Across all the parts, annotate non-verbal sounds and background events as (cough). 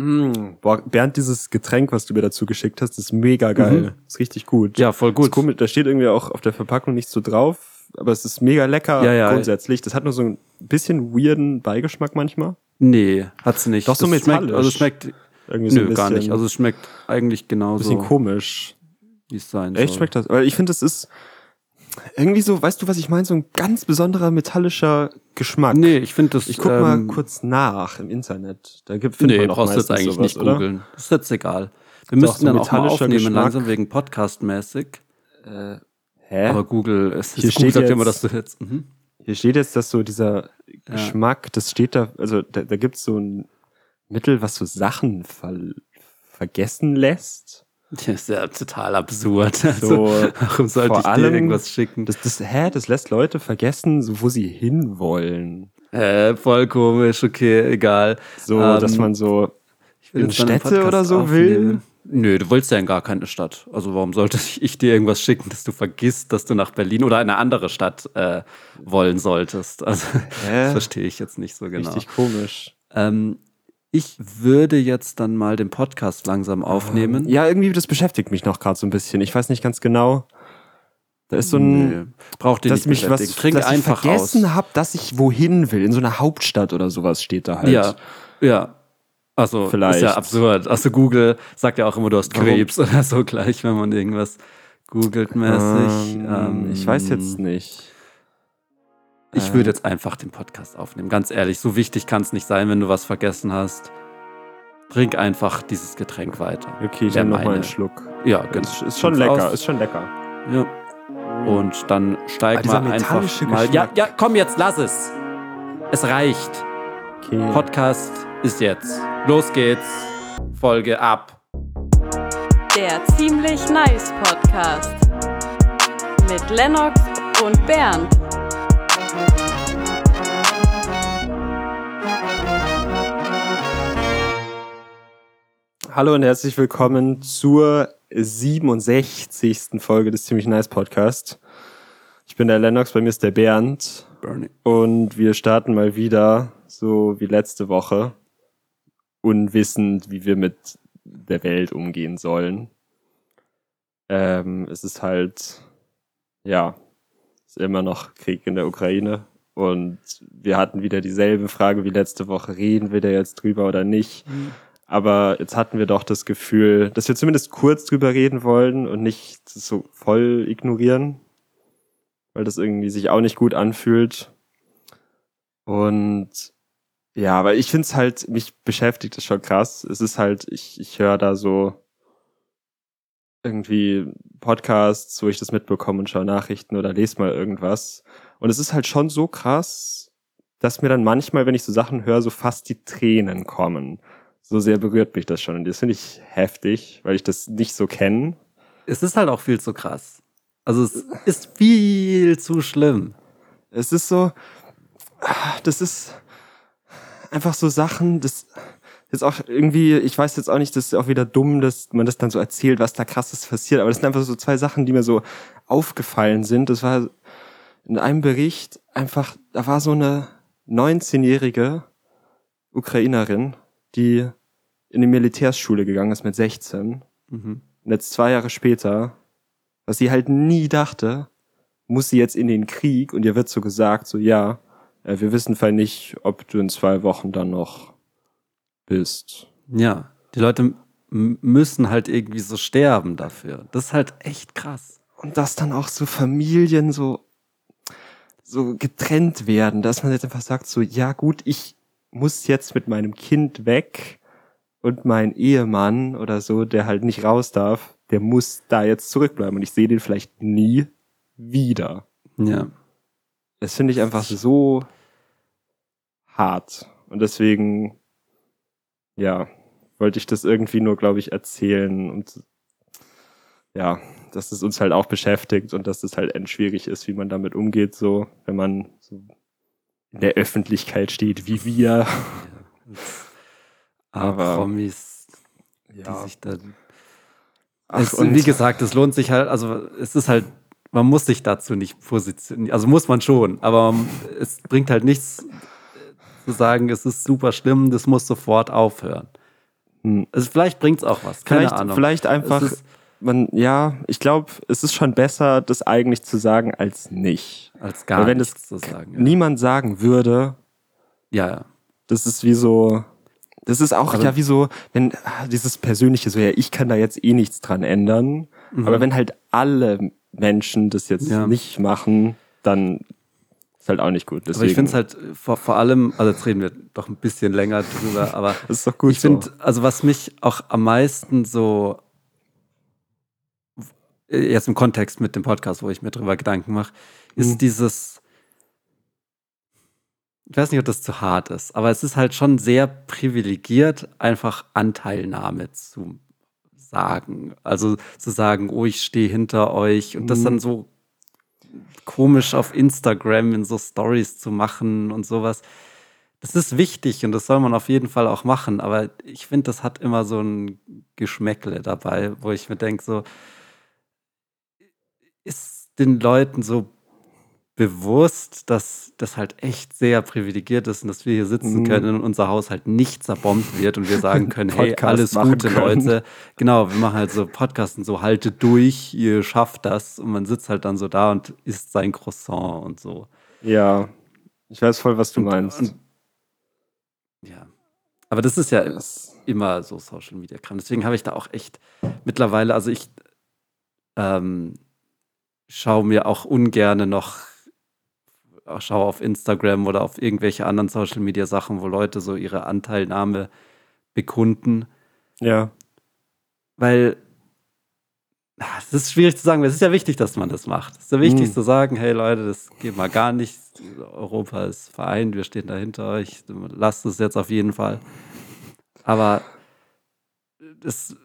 Mm, boah, Bernd, dieses Getränk, was du mir dazu geschickt hast, ist mega geil. Mhm. Ist richtig gut. Ja, voll gut. komisch, da steht irgendwie auch auf der Verpackung nicht so drauf, aber es ist mega lecker Ja, ja. grundsätzlich. Das hat nur so ein bisschen weirden Beigeschmack manchmal. Nee, hat's nicht. Doch so Das schmeckt, also es schmeckt, Irgendwie so nö, gar nicht. Also es schmeckt eigentlich ein genauso, bisschen komisch. wie es sein Echt soll. schmeckt das? Weil ich finde, das ist irgendwie so, weißt du, was ich meine? So ein ganz besonderer metallischer Geschmack. Nee, ich finde das. Ich guck ähm, mal kurz nach im Internet. Da gibt findet Nee, man doch brauchst du jetzt eigentlich sowas, nicht oder? googeln. Das ist jetzt egal. Wir Doch, müssten so dann auch mal metallischer aufnehmen, Geschmack. langsam wegen Podcast-mäßig. Hä? Aber Google, es, Hier es steht Google sagt jetzt- immer, dass du jetzt. Mhm. Hier steht jetzt, dass so dieser Geschmack, das steht da, also da, da gibt es so ein Mittel, was so Sachen ver vergessen lässt. Das ist ja total absurd. (laughs) So, Also, warum sollte ich dir allem- irgendwas schicken? Das, das, hä, das lässt Leute vergessen, so, wo sie hinwollen. Äh, voll komisch, okay, egal. So, Ähm, dass man so in Städte oder so aufnehmen. will. Nö, du willst ja in gar keine Stadt. Also warum sollte (laughs) ich dir irgendwas schicken, dass du vergisst, dass du nach Berlin oder eine andere Stadt äh, wollen solltest? Also Hä? (laughs) das verstehe ich jetzt nicht so genau. richtig komisch. Ähm, ich würde jetzt dann mal den Podcast langsam aufnehmen. Ja, irgendwie, das beschäftigt mich noch gerade so ein bisschen. Ich weiß nicht ganz genau. Da ist so ein, Nö, braucht dir dass nicht mich was. Trink dass einfach ich vergessen aus. habe, dass ich wohin will. In so einer Hauptstadt oder sowas steht da halt. Ja, ja. Also Vielleicht. ist ja absurd. Also Google sagt ja auch immer, du hast Warum? Krebs (laughs) oder so gleich, wenn man irgendwas googelt mäßig. Ähm, Ähm, ich weiß jetzt nicht. Ich würde jetzt einfach den Podcast aufnehmen. Ganz ehrlich, so wichtig kann es nicht sein, wenn du was vergessen hast. Trink einfach dieses Getränk weiter. Okay, ich nehme noch mal meine. einen Schluck. Ja, genau. Ist, ist schon lecker, aus. ist schon lecker. Ja. Und dann steig mal einfach mal. Ja, ja, komm jetzt, lass es. Es reicht. Okay. Podcast ist jetzt. Los geht's. Folge ab. Der ziemlich nice Podcast mit Lennox und Bernd. Hallo und herzlich willkommen zur 67. Folge des Ziemlich Nice Podcast. Ich bin der Lennox, bei mir ist der Bernd Bernie. und wir starten mal wieder, so wie letzte Woche, unwissend, wie wir mit der Welt umgehen sollen. Ähm, es ist halt, ja, es ist immer noch Krieg in der Ukraine und wir hatten wieder dieselbe Frage wie letzte Woche, reden wir da jetzt drüber oder nicht? Aber jetzt hatten wir doch das Gefühl, dass wir zumindest kurz drüber reden wollen und nicht so voll ignorieren, weil das irgendwie sich auch nicht gut anfühlt. Und ja, aber ich finde es halt, mich beschäftigt das schon krass. Es ist halt, ich, ich höre da so irgendwie Podcasts, wo ich das mitbekomme und schaue Nachrichten oder lese mal irgendwas. Und es ist halt schon so krass, dass mir dann manchmal, wenn ich so Sachen höre, so fast die Tränen kommen. So sehr berührt mich das schon. Und das finde ich heftig, weil ich das nicht so kenne. Es ist halt auch viel zu krass. Also es ist viel zu schlimm. Es ist so, das ist einfach so Sachen, das ist auch irgendwie, ich weiß jetzt auch nicht, das ist auch wieder dumm, dass man das dann so erzählt, was da krasses passiert, aber das sind einfach so zwei Sachen, die mir so aufgefallen sind. Das war in einem Bericht einfach, da war so eine 19-jährige Ukrainerin, die in die Militärschule gegangen ist mit 16 Mhm. und jetzt zwei Jahre später, was sie halt nie dachte, muss sie jetzt in den Krieg und ihr wird so gesagt, so ja, äh, wir wissen vielleicht nicht, ob du in zwei Wochen dann noch bist. Ja, die Leute müssen halt irgendwie so sterben dafür. Das ist halt echt krass. Und dass dann auch so Familien so, so getrennt werden, dass man jetzt einfach sagt, so ja gut, ich muss jetzt mit meinem Kind weg und mein Ehemann oder so, der halt nicht raus darf, der muss da jetzt zurückbleiben und ich sehe den vielleicht nie wieder. Ja. Das finde ich einfach so hart. Und deswegen, ja, wollte ich das irgendwie nur, glaube ich, erzählen und ja, dass es uns halt auch beschäftigt und dass es halt end schwierig ist, wie man damit umgeht, so, wenn man so in der Öffentlichkeit steht, wie wir. Aber (laughs) Aber- Promis, die Ja. sich dann. Ach, es, und- wie gesagt, es lohnt sich halt, also es ist halt, man muss sich dazu nicht positionieren. Also muss man schon, aber es bringt halt nichts äh, zu sagen, es ist super schlimm, das muss sofort aufhören. Hm. Also vielleicht bringt's auch was. Keine Vielleicht, Ahnung. vielleicht einfach, Es man, ja, ich glaube, es ist schon besser, das eigentlich zu sagen, als nicht. als gar Weil wenn nichts das zu sagen. Ja. niemand sagen würde, ja, ja. das ist wie so, das ist auch Aber- ja wie so, wenn ah, dieses Persönliche, so ja, ich kann da jetzt eh nichts dran ändern. Aber wenn halt alle Menschen das jetzt Mhm. Ja. nicht machen, dann ist halt auch nicht gut. Deswegen, Aber ich finde es halt äh, vor, vor allem, also jetzt reden wir doch ein bisschen länger drüber, (laughs) aber ist doch gut. ich finde, also was mich auch am meisten so äh, jetzt im Kontext mit dem Podcast, wo ich mir drüber Gedanken mache, ist Mhm. dieses, ich weiß nicht, ob das zu hart ist, aber es ist halt schon sehr privilegiert, einfach Anteilnahme zu sagen. Also zu sagen, oh, ich stehe hinter euch und das Mhm. dann so komisch auf Instagram in so Stories zu machen und sowas. Das ist wichtig und das soll man auf jeden Fall auch machen, aber ich finde, das hat immer so ein Geschmäckle dabei, wo ich mir denke, so, ist den Leuten so bewusst, dass das halt echt sehr privilegiert ist und dass wir hier sitzen Mhm. können und unser Haus halt nicht zerbombt wird und wir sagen (laughs) können, hey, alles Gute, können. Leute. Genau, wir machen halt so Podcasts und so, haltet durch, ihr schafft das und man sitzt halt dann so da und isst sein Croissant und so. ja, ich weiß voll, was du Und- meinst. und- Ja. Aber das ist ja Das- immer so Social Media Kram. Deswegen habe ich da auch echt mittlerweile, also ich ähm, schaue mir auch ungerne noch, äh, schaue auf Instagram oder auf irgendwelche anderen Social Media Sachen, wo Leute so ihre Anteilnahme bekunden, ja, weil es ist schwierig zu sagen, es ist ja wichtig, dass man das macht. Es ist ja wichtig Mhm. zu sagen, hey Leute, das geht mal gar nicht. Europa ist vereint, wir stehen da hinter euch. Lasst es jetzt auf jeden Fall. Aber das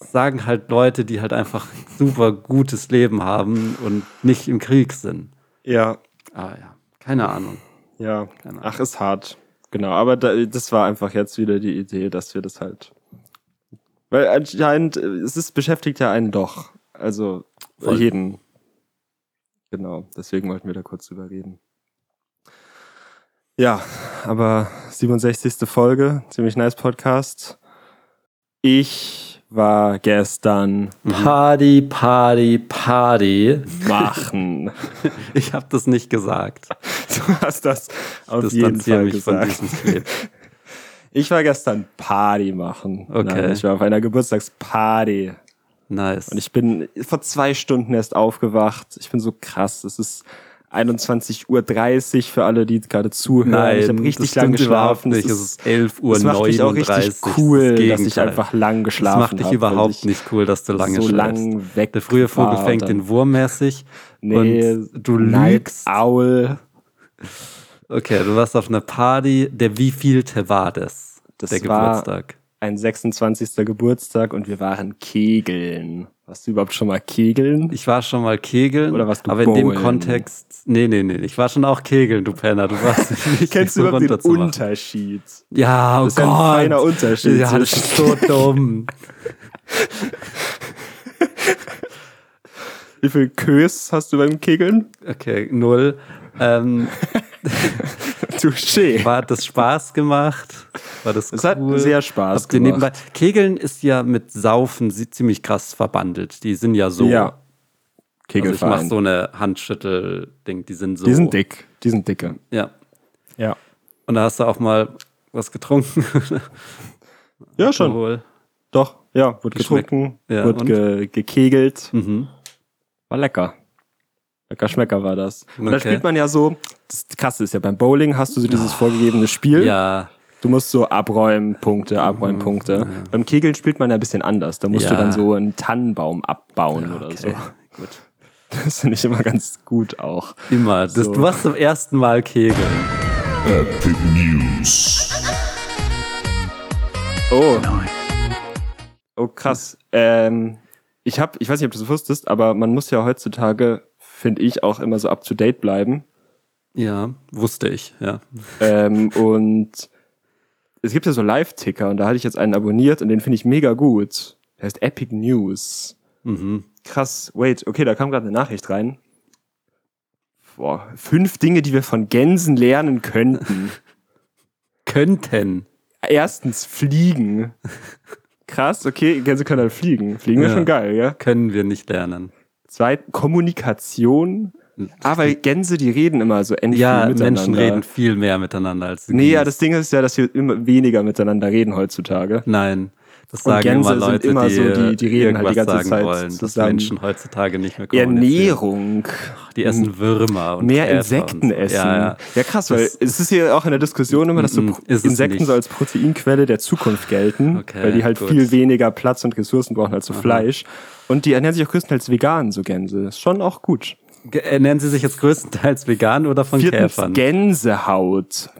sagen halt Leute, die halt einfach super gutes Leben haben und nicht im Krieg sind. ja, Ah ja, keine Ahnung. ja. Keine Ahnung. Ach, ist hart. Genau, aber da, das war einfach jetzt wieder die Idee, dass wir das halt. Weil anscheinend, äh, es ist, beschäftigt ja einen doch. Also Voll. jeden. Genau, deswegen wollten wir da kurz drüber reden. Ja, aber 67. Folge, ziemlich nice Podcast. Ich war gestern Party, Party, Party. machen. (laughs) Ich habe das nicht gesagt. Du hast das auf Das jeden Fall gesagt. (laughs) Ich war gestern Party machen. Okay. Nein, ich war auf einer Geburtstagsparty. Nice. Und ich bin vor zwei Stunden erst aufgewacht. Ich bin so krass. Es ist 21.30 Uhr für alle, die gerade zuhören. Nein, ich habe richtig das lang geschlafen. nicht. Es ist, ist 11 Uhr das macht mich auch 39. richtig cool, Das dass ich einfach lang Das geschlafen macht dich hab, überhaupt ich nicht cool, dass du lange so schläfst. lang weg Der frühe Vogel fängt den Wurm mäßig. Nee, und du lügst. Owl. Okay, du warst auf einer Party. Der wievielte war das? Das der war- Geburtstag. Ein 26. Geburtstag und wir waren Kegeln. Warst du überhaupt schon mal Kegeln? Ich war schon mal Kegeln. Oder warst du Aber in dem bowlen? Kontext. Nee, nee, nee. Ich war schon auch Kegeln, du Penner. Du warst (laughs) nicht Kennst du überhaupt den. Unterschied? Ja, oh Das ist ein feiner Unterschied Ja, das ist so dumm. (laughs) Wie viel Kös hast du beim Kegeln? Okay, null. Ähm, (laughs) Touché. war hat das Spaß gemacht? War das Es hat cool? sehr Spaß Habt gemacht. nebenbei, Kegeln ist ja mit Saufen ziemlich krass verbandelt. Die sind ja so. Ja. Also ich mache so eine Handschüttel-Ding, die sind so. Die sind dick. Die sind dicke. Ja. Ja. Und da hast du auch mal was getrunken. (laughs) Ja, schon. Alkohol. Doch. Ja, wurde getrunken, Ja, wurde ge gekegelt. Mhm. War lecker. Lecker Schmecker war das. Und da Okay. spielt man ja so, das Krasse ist ja, beim Bowling hast du so dieses vorgegebene Spiel. Ja. Du musst so abräumen, Punkte, abräumen, Punkte. Beim Kegeln spielt man ja ein bisschen anders. Da musst du Ja. dann so einen Tannenbaum abbauen oder so. Okay. Gut. Das finde ich immer ganz gut auch. Immer. Das, So. Du warst zum ersten Mal Kegeln. Epic News. Oh. Oh, krass. Ähm, ich hab, ich weiß nicht, ob du das wusstest, aber man muss ja heutzutage, finde ich, auch immer so up to date bleiben. Ja, wusste ich, ja. ähm, und es gibt ja so Live-Ticker und da hatte ich jetzt einen abonniert und den finde ich mega gut. Der heißt Epic News. Mhm. Krass, wait, okay, da kam gerade eine Nachricht rein. Boah, fünf Dinge, die wir von Gänsen lernen könnten. (laughs) Könnten. Erstens fliegen. Krass, okay, Gänse können halt fliegen. Fliegen Ja. ist schon geil, ja? Können wir nicht lernen. Zweit, Kommunikation. Aber Gänse, die reden immer so ähnlich Ja, miteinander. Menschen reden viel mehr miteinander als die Nee, ja, Gänse. das Ding ist ja, dass wir immer weniger miteinander reden heutzutage. Nein. Das Und sagen Gänse immer sind Leute, immer die, so, die- die reden halt die ganze sagen Zeit wollen, dass zusammen. Menschen heutzutage nicht mehr kommunizieren. Ernährung. Die essen Würmer und Mehr Käfer Insekten und so. essen. Ja, ja. krass, weil Das- es ist hier auch in der Diskussion immer, dass so Insekten so als Proteinquelle der Zukunft gelten, Okay, weil die halt gut. viel weniger Platz und Ressourcen brauchen als so Fleisch. Und die ernähren sich auch größtenteils vegan, so Gänse. Ist schon auch gut. Ge- Ernähren Sie sich jetzt größtenteils vegan oder von Viertens, Käfern? Gänsehaut.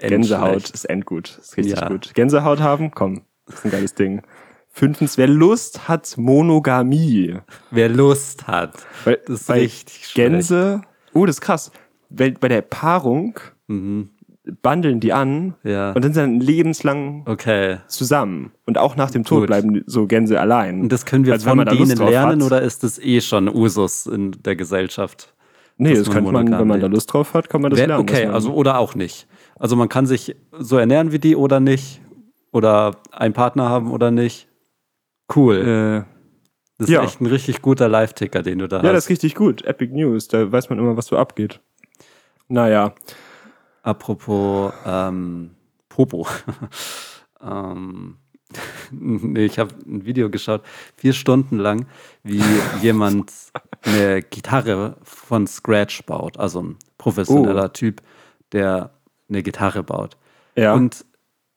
Gänsehaut Endschlecht. ist endgut. Ist richtig Ja. gut. Gänsehaut haben, komm, ist ein geiles Ding. Fünftens, wer Lust hat, Monogamie. Wer Lust hat. Weil, Das ist bei richtig schlecht. Gänse, oh, das ist krass. Weil bei der Paarung Mhm. Bandeln die an Ja. und sind dann lebenslang Okay. zusammen. Und auch nach dem Tod Gut. bleiben so Gänse allein. Und das können wir Also wenn von denen lernen hat. oder ist das eh schon Usus in der Gesellschaft? nee, das man könnte man, wenn man da? Lust drauf hat, kann man das Wer- lernen. okay, also oder auch nicht. Also man kann sich so ernähren wie die oder nicht. Oder einen Partner haben oder nicht. Cool. äh, Das ist ja. echt ein richtig guter Live-Ticker, den du da ja, das hast. ist richtig gut. Epic News, da weiß man immer, was so abgeht. Naja, Apropos ähm, Popo. (laughs) ähm, (laughs) nee, ich habe ein Video geschaut, vier Stunden lang, wie jemand eine Gitarre von Scratch baut. Also ein professioneller Oh. Typ, der eine Gitarre baut. ja. Und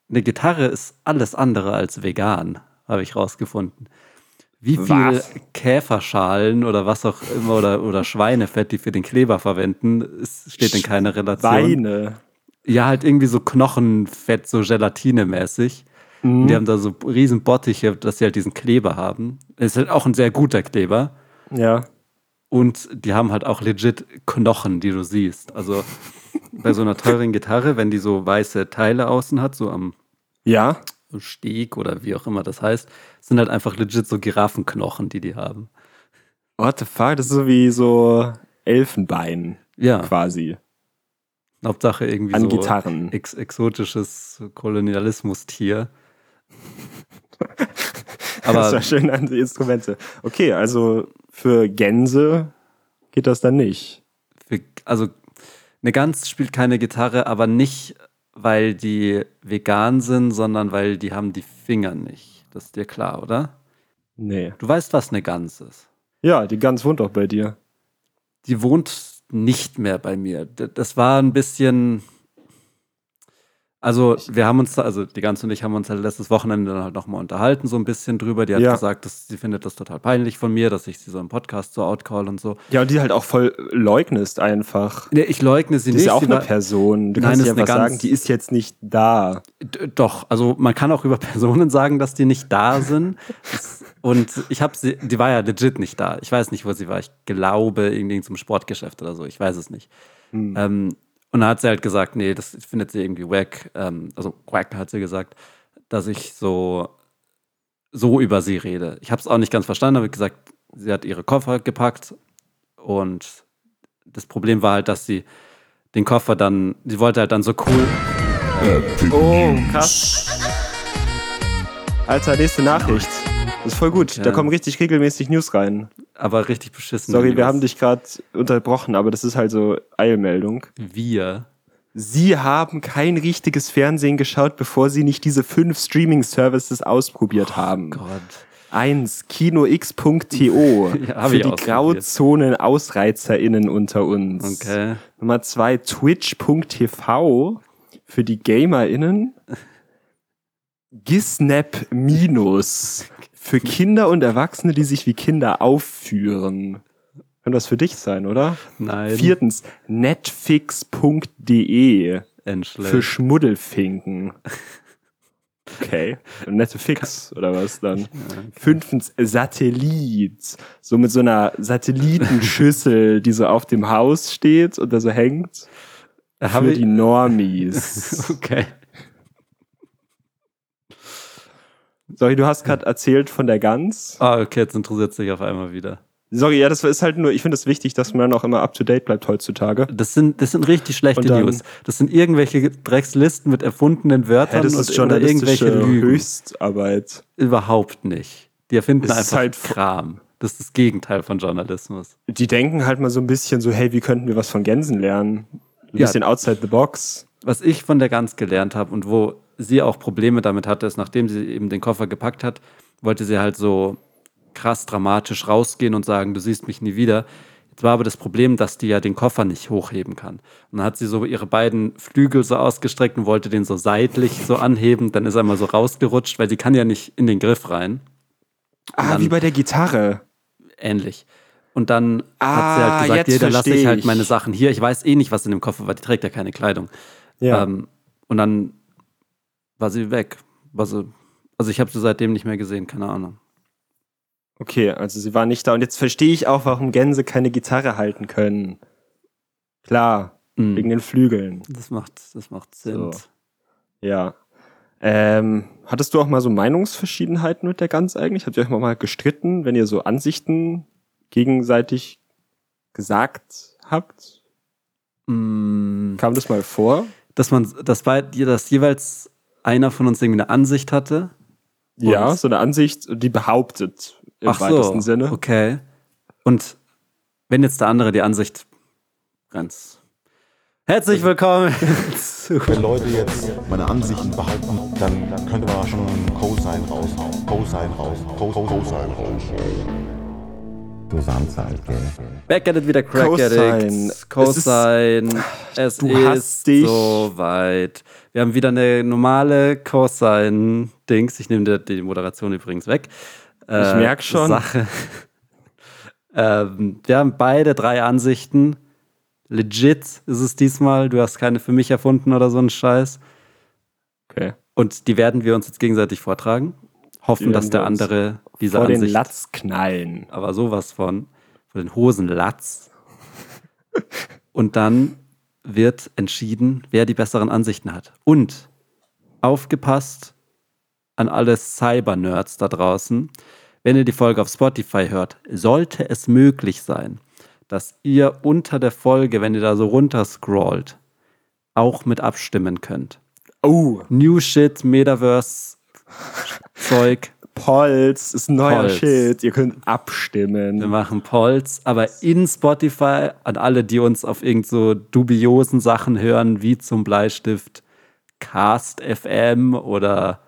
eine Gitarre ist alles andere als vegan, habe ich rausgefunden. Wie viel Was? Käferschalen oder was auch immer oder, oder Schweinefett die für den Kleber verwenden, es steht in keiner Relation. Weine. Ja, halt irgendwie so Knochenfett, so Gelatinemäßig. Mhm. Die haben da so riesen Bottiche, dass sie halt diesen Kleber haben. Ist halt auch ein sehr guter Kleber. Ja. Und die haben halt auch legit Knochen, die du siehst. Also bei so einer teuren Gitarre, wenn die so weiße Teile außen hat, so am Ja. Steg oder wie auch immer das heißt, sind halt einfach legit so Giraffenknochen, die die haben. What the fuck? Das ist so wie so Elfenbein Ja, quasi Hauptsache irgendwie an so Gitarren. ex exotisches Kolonialismustier. (laughs) das Aber war schön an die Instrumente. Okay, also für Gänse geht das dann nicht. für, also eine Gans spielt keine Gitarre, aber nicht, weil die vegan sind, sondern weil die haben die Finger nicht. Das ist dir klar, oder? Nee. Du weißt, was eine Gans ist. Ja, die Gans wohnt auch bei dir. Die wohnt nicht mehr bei mir. Das war ein bisschen. Also, wir haben uns, da- also die Gans und ich haben uns halt letztes Wochenende dann halt nochmal unterhalten, so ein bisschen drüber. Die hat Ja. gesagt, dass sie findet das total peinlich von mir, dass ich sie so im Podcast so outcall und so. Ja, und die halt auch voll leugnest einfach. Nee, ich leugne sie Die nicht. ist ja auch sie eine Person. Du Nein, kannst einfach Gans. sagen, die ist jetzt nicht da. Doch, also man kann auch über Personen sagen, dass die nicht da sind. (laughs) Und ich habe sie, die war ja legit nicht da. Ich weiß nicht, wo sie war. Ich glaube, irgendwie zum Sportgeschäft oder so. Ich weiß es nicht. Hm. Ähm, und dann hat sie halt gesagt, nee, das findet sie irgendwie wack. Ähm, also wack hat sie gesagt, dass ich so, so über sie rede. Ich habe es auch nicht ganz verstanden, aber gesagt, sie hat ihre Koffer gepackt und das Problem war halt, dass sie den Koffer dann, sie wollte halt dann so cool, Epic Oh, krass. Alter, nächste Nachricht. Das ist voll gut. Ja. Da kommen richtig regelmäßig News rein. aber richtig beschissen. Sorry, wir News. haben dich gerade unterbrochen, aber das ist halt so Eilmeldung. Wir. Sie haben kein richtiges Fernsehen geschaut, bevor Sie nicht diese fünf Streaming-Services ausprobiert haben. Gott. Eins, kinox.to (laughs) Ja, für die. Grauzonen-AusreizerInnen unter uns. Okay. Nummer zwei, twitch.tv für die GamerInnen. Gisnap Minus für Kinder und Erwachsene, die sich wie Kinder aufführen. Könnte das für dich sein, oder? Nein. Viertens, netfix.de Endschlecht. für Schmuddelfinken. Okay. Nette Fix, oder was dann? Fünftens, Satellit. So mit so einer Satellitenschüssel, (laughs) die so auf dem Haus steht und da so hängt. Hab Für ich- die Normies. (laughs) Okay. Sorry, du hast gerade erzählt von der Gans. Ah, okay, jetzt interessiert sich auf einmal wieder. Sorry, ja, das ist halt nur, ich finde es wichtig, dass man auch immer up to date bleibt heutzutage. Das sind, das sind richtig schlechte Und dann- News. Das sind irgendwelche Dreckslisten mit erfundenen Wörtern Ja, das und, ist oder journalistische irgendwelche Lügen. Höchstarbeit. Überhaupt nicht. Die erfinden Es ist einfach halt- Kram. Das ist das Gegenteil von Journalismus. Die denken halt mal so ein bisschen so, hey, wie könnten wir was von Gänsen lernen? Ein Ja. bisschen outside the box. Was ich von der Gans gelernt habe und wo sie auch Probleme damit hatte, ist, nachdem sie eben den Koffer gepackt hat, wollte sie halt so krass dramatisch rausgehen und sagen, du siehst mich nie wieder. Jetzt war aber das Problem, dass die ja den Koffer nicht hochheben kann. Und dann hat sie so ihre beiden Flügel so ausgestreckt und wollte den so seitlich so anheben. Dann ist er mal so rausgerutscht, weil sie kann ja nicht in den Griff rein. Ah, dann- wie bei der Gitarre. Ähnlich. Und dann Ah, hat sie halt gesagt, jetzt hier, dann lasse ich halt meine Sachen hier. Ich weiß eh nicht, was in dem Koffer war. Die trägt ja keine Kleidung. Ja. Ähm, und dann war sie weg. War sie, also ich habe sie seitdem nicht mehr gesehen, keine Ahnung. Okay, also sie war nicht da. Und jetzt verstehe ich auch, warum Gänse keine Gitarre halten können. Klar, Mhm. wegen den Flügeln. Das macht, das macht Sinn. So. Ja. Ähm, hattest du auch mal so Meinungsverschiedenheiten mit der Gans eigentlich? Habt ihr euch mal gestritten, wenn ihr so Ansichten gegenseitig gesagt habt? Mm, Kam das mal vor? Dass man, dass bei dir, dass jeweils einer von uns irgendwie eine Ansicht hatte. Ja, so eine Ansicht, die behauptet im Ach weitesten so, Sinne. okay. Und wenn jetzt der andere die Ansicht ganz herzlich willkommen (laughs) Wenn Leute jetzt meine Ansichten behalten, dann könnte man schon Cosine raushauen. Cosine raushauen. Co- Co- Cosine raushauen. Du Samst halt, gell? Back at it wieder Crack Cosine. Addicts. Cosine. Es Du ist hast dich. soweit. Wir haben wieder eine normale Cosine-Dings. Ich nehme die, die Moderation übrigens weg. Äh, Ich merk schon. Sache. (laughs) ähm, wir haben beide drei Ansichten. Legit ist es diesmal. Du hast keine für mich erfunden oder so einen Scheiß. Okay. Und die werden wir uns jetzt gegenseitig vortragen. Hoffen, Die dass der andere diese Vor den Ansicht Latz knallen. aber sowas von, von den Hosenlatz. (laughs) Und dann wird entschieden, wer die besseren Ansichten hat. Und aufgepasst an alle Cyber-Nerds da draußen. Wenn ihr die Folge auf Spotify hört, sollte es möglich sein, dass ihr unter der Folge, wenn ihr da so runter scrollt, auch mit abstimmen könnt. Oh, New Shit, Metaverse, Zeug. Polls ist ein neuer Polls. Shit. Ihr könnt Wir abstimmen. machen Polls, aber in Spotify an alle, die uns auf irgend so dubiosen Sachen hören, wie zum Bleistift Cast FM oder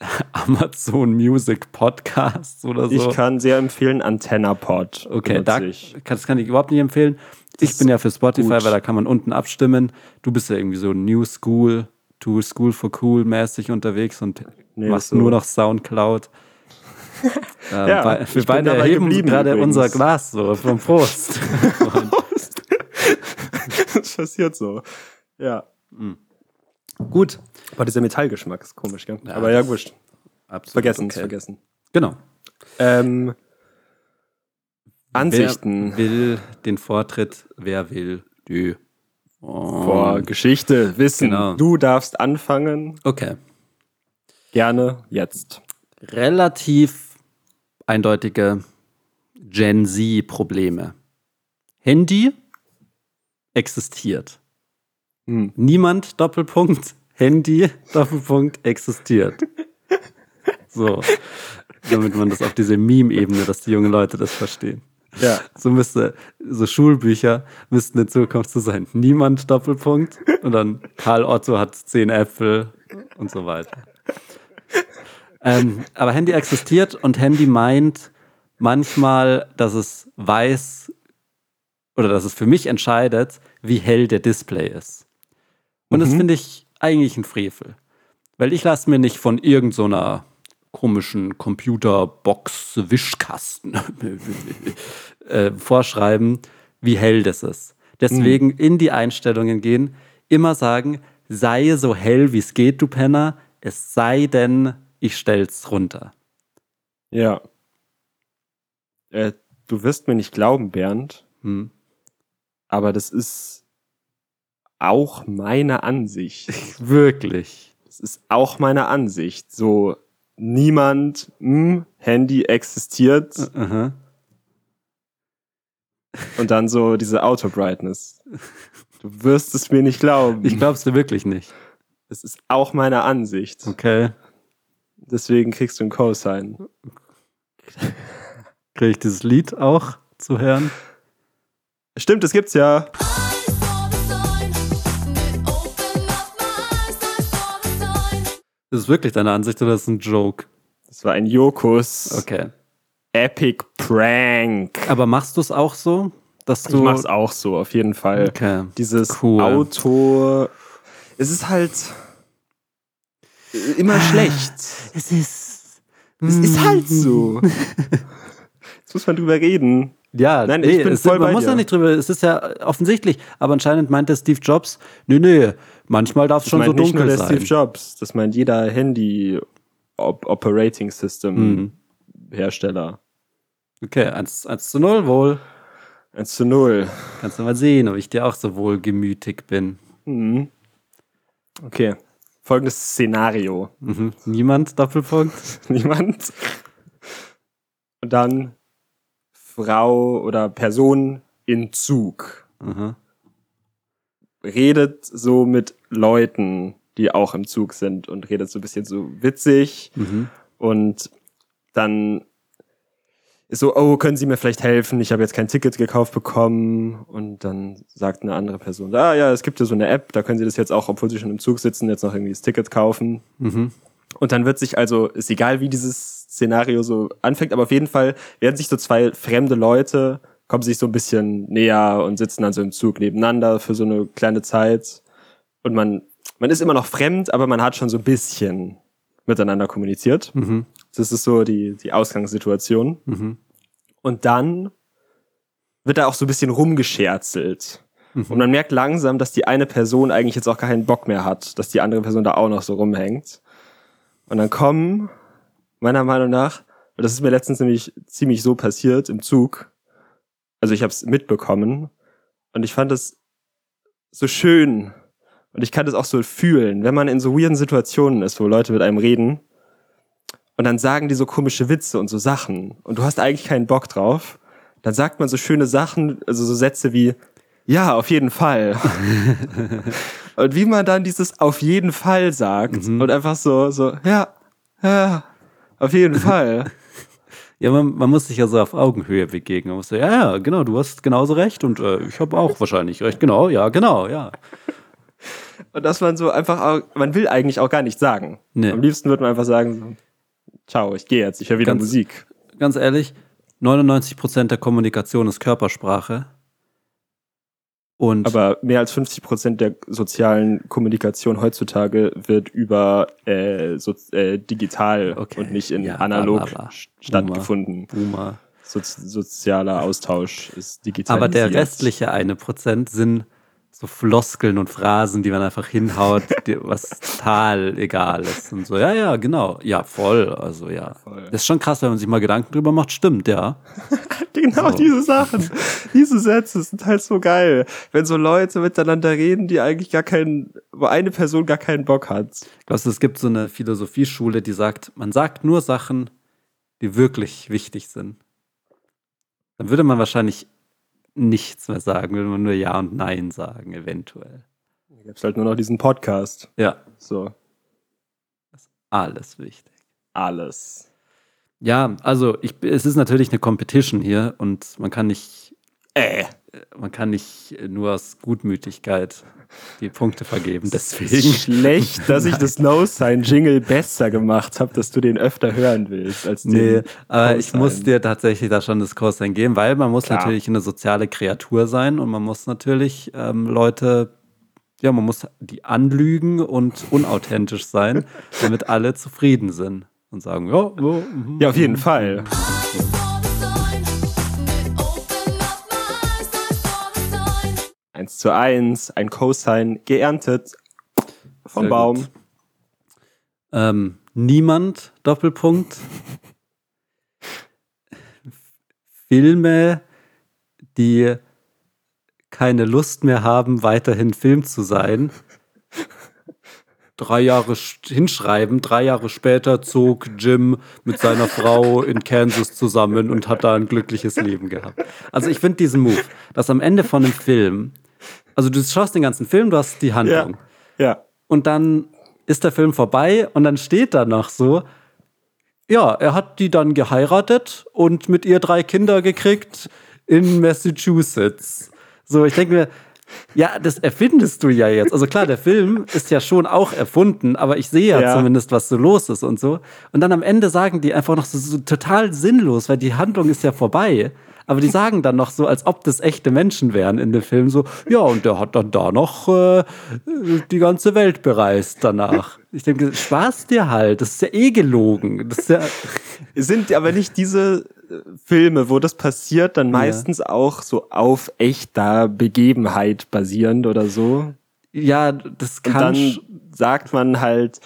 (laughs) Amazon Music Podcasts oder so. Ich kann sehr empfehlen AntennaPod. okay, benutze da, ich. das kann ich überhaupt nicht empfehlen. Ich ist bin ja für Spotify, gut. weil da kann man unten abstimmen. Du bist ja irgendwie so New School, to School for Cool mäßig unterwegs und Nee, machst so. nur noch Soundcloud. (laughs) ähm, Ja, bei- wir beide erheben gerade übrigens. unser Glas so vom Prost. (laughs) (laughs) das passiert so. Ja. Gut. Aber dieser Metallgeschmack ist komisch, gell? Ja, Aber ja, wurscht. Absolut Vergessen, okay. vergessen. Genau. Ähm, Ansichten Wer will den Vortritt? Wer will die? Oh. vor Geschichte, Wissen. Genau. Du darfst anfangen. Okay. Gerne jetzt. Relativ eindeutige Gen Z-Probleme. Handy existiert. Hm. Niemand, Doppelpunkt, Handy, (laughs) Doppelpunkt, existiert. So. Damit man das auf diese Meme-Ebene, dass die jungen Leute das verstehen. Ja. So müsste, so Schulbücher müssten in Zukunft so sein. Niemand Doppelpunkt und dann Karl Otto hat zehn Äpfel und so weiter. Ähm, aber Handy existiert und Handy meint manchmal, dass es weiß oder dass es für mich entscheidet, wie hell der Display ist. Und das Mhm. finde ich eigentlich ein Frevel. Weil ich lasse mir nicht von irgendeiner so komischen Computerbox-Wischkasten (laughs) äh, vorschreiben, wie hell das ist. Deswegen in die Einstellungen gehen, immer sagen, sei so hell wie es geht, du Penner, es sei denn, ich stell's runter. Ja. Äh, du wirst mir nicht glauben, Bernd, Hm. aber das ist auch meine Ansicht. (laughs) Wirklich. Das ist auch meine Ansicht. So, niemand, hm, Handy existiert. Aha. Und dann so diese Auto-Brightness. Du wirst es mir nicht glauben. Ich glaub's dir wirklich nicht. Es ist auch meine Ansicht. Okay. Deswegen kriegst du einen Cosign. Kriege ich dieses Lied auch zu hören? Stimmt, das gibt's ja. Ist es wirklich deine Ansicht oder ist es ein Joke? Das war ein Jokos Okay. Epic Prank. Aber machst du es auch so, dass Ich du. mach's auch so, auf jeden Fall. Okay. Dieses Cool. Auto. Es ist halt immer Ah. schlecht. Es ist. Es ist halt so. (laughs) Jetzt muss man drüber reden. Ja, Nein, nee, ich bin voll man bei muss ja nicht drüber, es ist ja offensichtlich, aber anscheinend meinte Steve Jobs, nee, nee, manchmal darf es schon so meint nicht nur dunkel sein. Steve Jobs. Das meint jeder Handy Op Operating System Mhm. Hersteller. Okay, 1, 1 zu 0, wohl. 1 zu 0. Kannst du mal sehen, ob ich dir auch so wohlgemütig bin. Mhm. Okay. Folgendes Szenario. Mhm. Niemand, Doppelpunkt? (laughs) Niemand. Und dann Frau oder Person in Zug. Mhm. Redet so mit Leuten, die auch im Zug sind und redet so ein bisschen so witzig. Mhm. Und dann ist so, oh, können Sie mir vielleicht helfen? Ich habe jetzt kein Ticket gekauft bekommen. Und dann sagt eine andere Person, ah ja, es gibt ja so eine App, da können Sie das jetzt auch, obwohl Sie schon im Zug sitzen, jetzt noch irgendwie das Ticket kaufen. Mhm. Und dann wird sich also, ist egal wie dieses Szenario so anfängt, aber auf jeden Fall werden sich so zwei fremde Leute, kommen sich so ein bisschen näher und sitzen dann so im Zug nebeneinander für so eine kleine Zeit. Und man, man ist immer noch fremd, aber man hat schon so ein bisschen miteinander kommuniziert. Mhm. Das ist so die, die Ausgangssituation. Mhm. Und dann wird da auch so ein bisschen rumgescherzelt. Mhm. Und man merkt langsam, dass die eine Person eigentlich jetzt auch keinen Bock mehr hat, dass die andere Person da auch noch so rumhängt. Und dann kommen, meiner Meinung nach, und das ist mir letztens nämlich ziemlich so passiert im Zug. Also ich habe es mitbekommen und ich fand es so schön und ich kann das auch so fühlen, wenn man in so weirden Situationen ist, wo Leute mit einem reden und dann sagen die so komische Witze und so Sachen und du hast eigentlich keinen Bock drauf, dann sagt man so schöne Sachen, also so Sätze wie ja, auf jeden Fall. (laughs) und wie man dann dieses auf jeden Fall sagt und einfach so so ja, ja, auf jeden (laughs) Fall. Ja, man, man muss sich ja so auf Augenhöhe begegnen. Man muss so, ja, ja, genau, du hast genauso recht und äh, ich habe auch wahrscheinlich recht. Genau, ja, genau, ja. Und dass man so einfach, auch, man will eigentlich auch gar nichts sagen. Nee. Am liebsten würde man einfach sagen, so, ciao, ich gehe jetzt, ich höre wieder Ganz- Musik. Ganz ehrlich, 99% der Kommunikation ist Körpersprache. Und Aber mehr als 50 Prozent der sozialen Kommunikation heutzutage wird über äh, so, äh, digital Okay. und nicht in Ja, analog bla, bla, bla. st- stattgefunden. Boomer. So, sozialer Austausch ist digital. Aber der restliche eine Prozent sind so Floskeln und Phrasen, die man einfach hinhaut, (laughs) die, was total egal ist. Und so, ja, ja, genau. Ja, voll. Also ja. Voll. Das ist schon krass, wenn man sich mal Gedanken drüber macht. Stimmt, ja. (laughs) Genau So. diese Sachen, (laughs) diese Sätze sind halt so geil. Wenn so Leute miteinander reden, die eigentlich gar keinen, wo eine Person gar keinen Bock hat. Glaubst du, es gibt so eine Philosophieschule, die sagt, man sagt nur Sachen, die wirklich wichtig sind. Dann würde man wahrscheinlich nichts mehr sagen, würde man nur Ja und Nein sagen, eventuell. Da gibt's halt nur noch diesen Podcast. Ja, So, alles wichtig. alles. Ja, also ich, es ist natürlich eine Competition hier und man kann nicht, Äh. man kann nicht nur aus Gutmütigkeit die Punkte vergeben. Deswegen. schlecht, (laughs) dass ich das No-Sign-Jingle besser gemacht habe, dass du den öfter hören willst als den Nee, aber ich muss dir tatsächlich da schon das Cosine geben, weil man muss Klar. natürlich eine soziale Kreatur sein und man muss natürlich ähm, Leute, ja, man muss die anlügen und unauthentisch sein, (laughs) damit alle zufrieden sind und sagen, ja, ja, mhm. Ja, auf jeden Fall. Eins zu eins, ein Cosine geerntet vom Sehr Baum. Ähm, niemand, Doppelpunkt. Filme, die keine Lust mehr haben, weiterhin Film zu sein, drei Jahre sch- hinschreiben. Drei Jahre später zog Jim mit seiner Frau in Kansas zusammen und hat da ein glückliches Leben gehabt. Also ich finde diesen Move, dass am Ende von einem Film, also du schaust den ganzen Film, du hast die Handlung. Ja. Und dann ist der Film vorbei und dann steht da noch so, ja, er hat die dann geheiratet und mit ihr drei Kinder gekriegt in Massachusetts. So, ich denke mir, ja, das erfindest du ja jetzt. Also klar, der Film ist ja schon auch erfunden, aber ich sehe ja, Ja. zumindest, was so los ist und so. Und dann am Ende sagen die einfach noch so, so total sinnlos, weil die Handlung ist ja vorbei. Aber die sagen dann noch so, als ob das echte Menschen wären in dem Film, so, ja, und der hat dann da noch äh, die ganze Welt bereist danach. Ich denke, Spaß dir halt, das ist ja eh gelogen. Das ist ja, sind aber nicht diese äh, Filme, wo das passiert, dann meistens auch so auf echter Begebenheit basierend oder so. ja, das Und kann. dann sch- sagt man halt,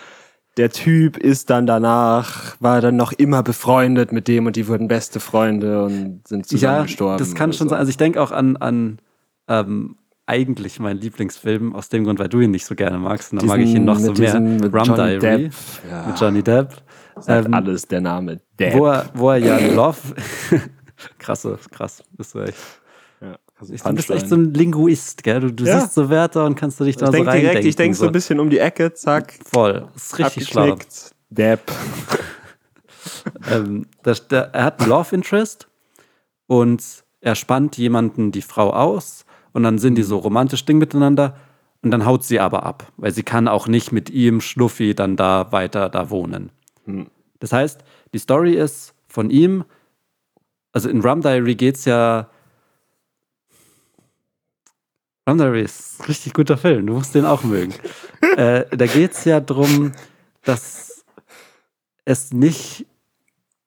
der Typ ist dann danach, war dann noch immer befreundet mit dem und die wurden beste Freunde und sind zusammen Ja, gestorben. das kann schon so. sein. Also ich denke auch an, an ähm, eigentlich meinen Lieblingsfilm, aus dem Grund, weil du ihn nicht so gerne magst. Und dann mag ich ihn Diesen- noch so mehr. mit Rum Johnny Diary Depp. Ja. mit Johnny Depp. Sagt Ähm, alles der Name Depp. Wo er, wo er ja Love. (laughs) Krasse, krass, bist du echt. Also Du bist echt so ein Linguist, gell? Du, du Ja. siehst so Wörter und kannst du dich da ich so denk reindenken. direkt, ich denke so ein bisschen um die Ecke, zack, Voll. Das ist richtig schlau. Depp. (laughs) ähm, der, der, er hat ein Love Interest und er spannt jemanden die Frau aus und dann sind die so romantisch Ding miteinander und dann haut sie aber ab, weil sie kann auch nicht mit ihm Schnuffi dann da weiter da wohnen. Das heißt, die Story ist von ihm, also in Rum Diary geht's ja Ein richtig guter Film, du musst den auch mögen. (laughs) äh, da geht's ja drum, dass es nicht,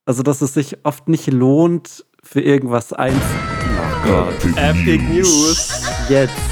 also dass es sich oft nicht lohnt, für irgendwas ein. Oh Gott. Epic News. Jetzt.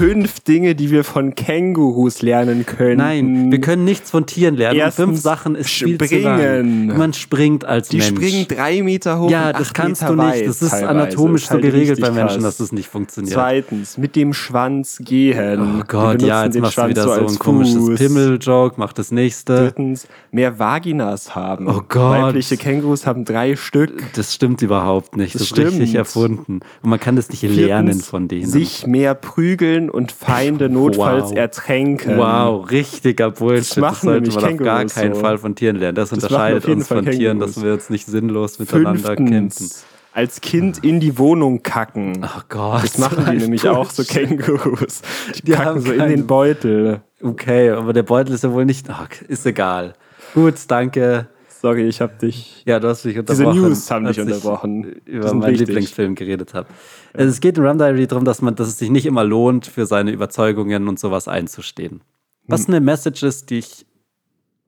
Fünf Dinge, die wir von Kängurus lernen können. Nein, wir können nichts von Tieren lernen. Und Erstens fünf Sachen ist viel zu springen. lang. Man springt als Die Mensch. springen drei Meter hoch. ja, das kannst Meter du nicht. Das ist teilweise. anatomisch Ist so halt geregelt richtig bei Menschen, krass. dass das nicht funktioniert. Zweitens, mit dem Schwanz gehen. Oh Gott, ja, jetzt machst du Schwanz wieder so als ein komisches. Pimmel-Joke. Mach das nächste. Drittens, mehr Vaginas haben. Oh Gott. Weibliche Kängurus haben drei Stück. Das stimmt überhaupt nicht. Das, Das ist richtig stimmt. erfunden. Und man kann das nicht lernen Viertens, von denen. Sich mehr prügeln und Feinde notfalls Wow. ertränken. Wow, richtiger Bullshit. Das, machen sollte nämlich man auf gar Kängurus keinen so. Fall von Tieren lernen. Das, machen unterscheidet uns Fall von Tieren, Kängurus. dass wir jetzt nicht sinnlos miteinander kämpfen. Als Kind in die Wohnung kacken. Oh Gott. Das machen die nämlich auch so Bullshit. Kängurus. Die, Die kacken haben so in den Beutel. Okay, aber der Beutel ist ja wohl nicht. Ach, ist egal. Gut, danke. Sorry, ich hab dich. Ja, du hast mich Diese unterbrochen. News haben dich ich unterbrochen. Über meinen wichtig. Lieblingsfilm geredet habe. Also es geht in Rum Diary darum, dass, man, dass es sich nicht immer lohnt, für seine Überzeugungen und sowas einzustehen. Was Hm. eine Message ist, die ich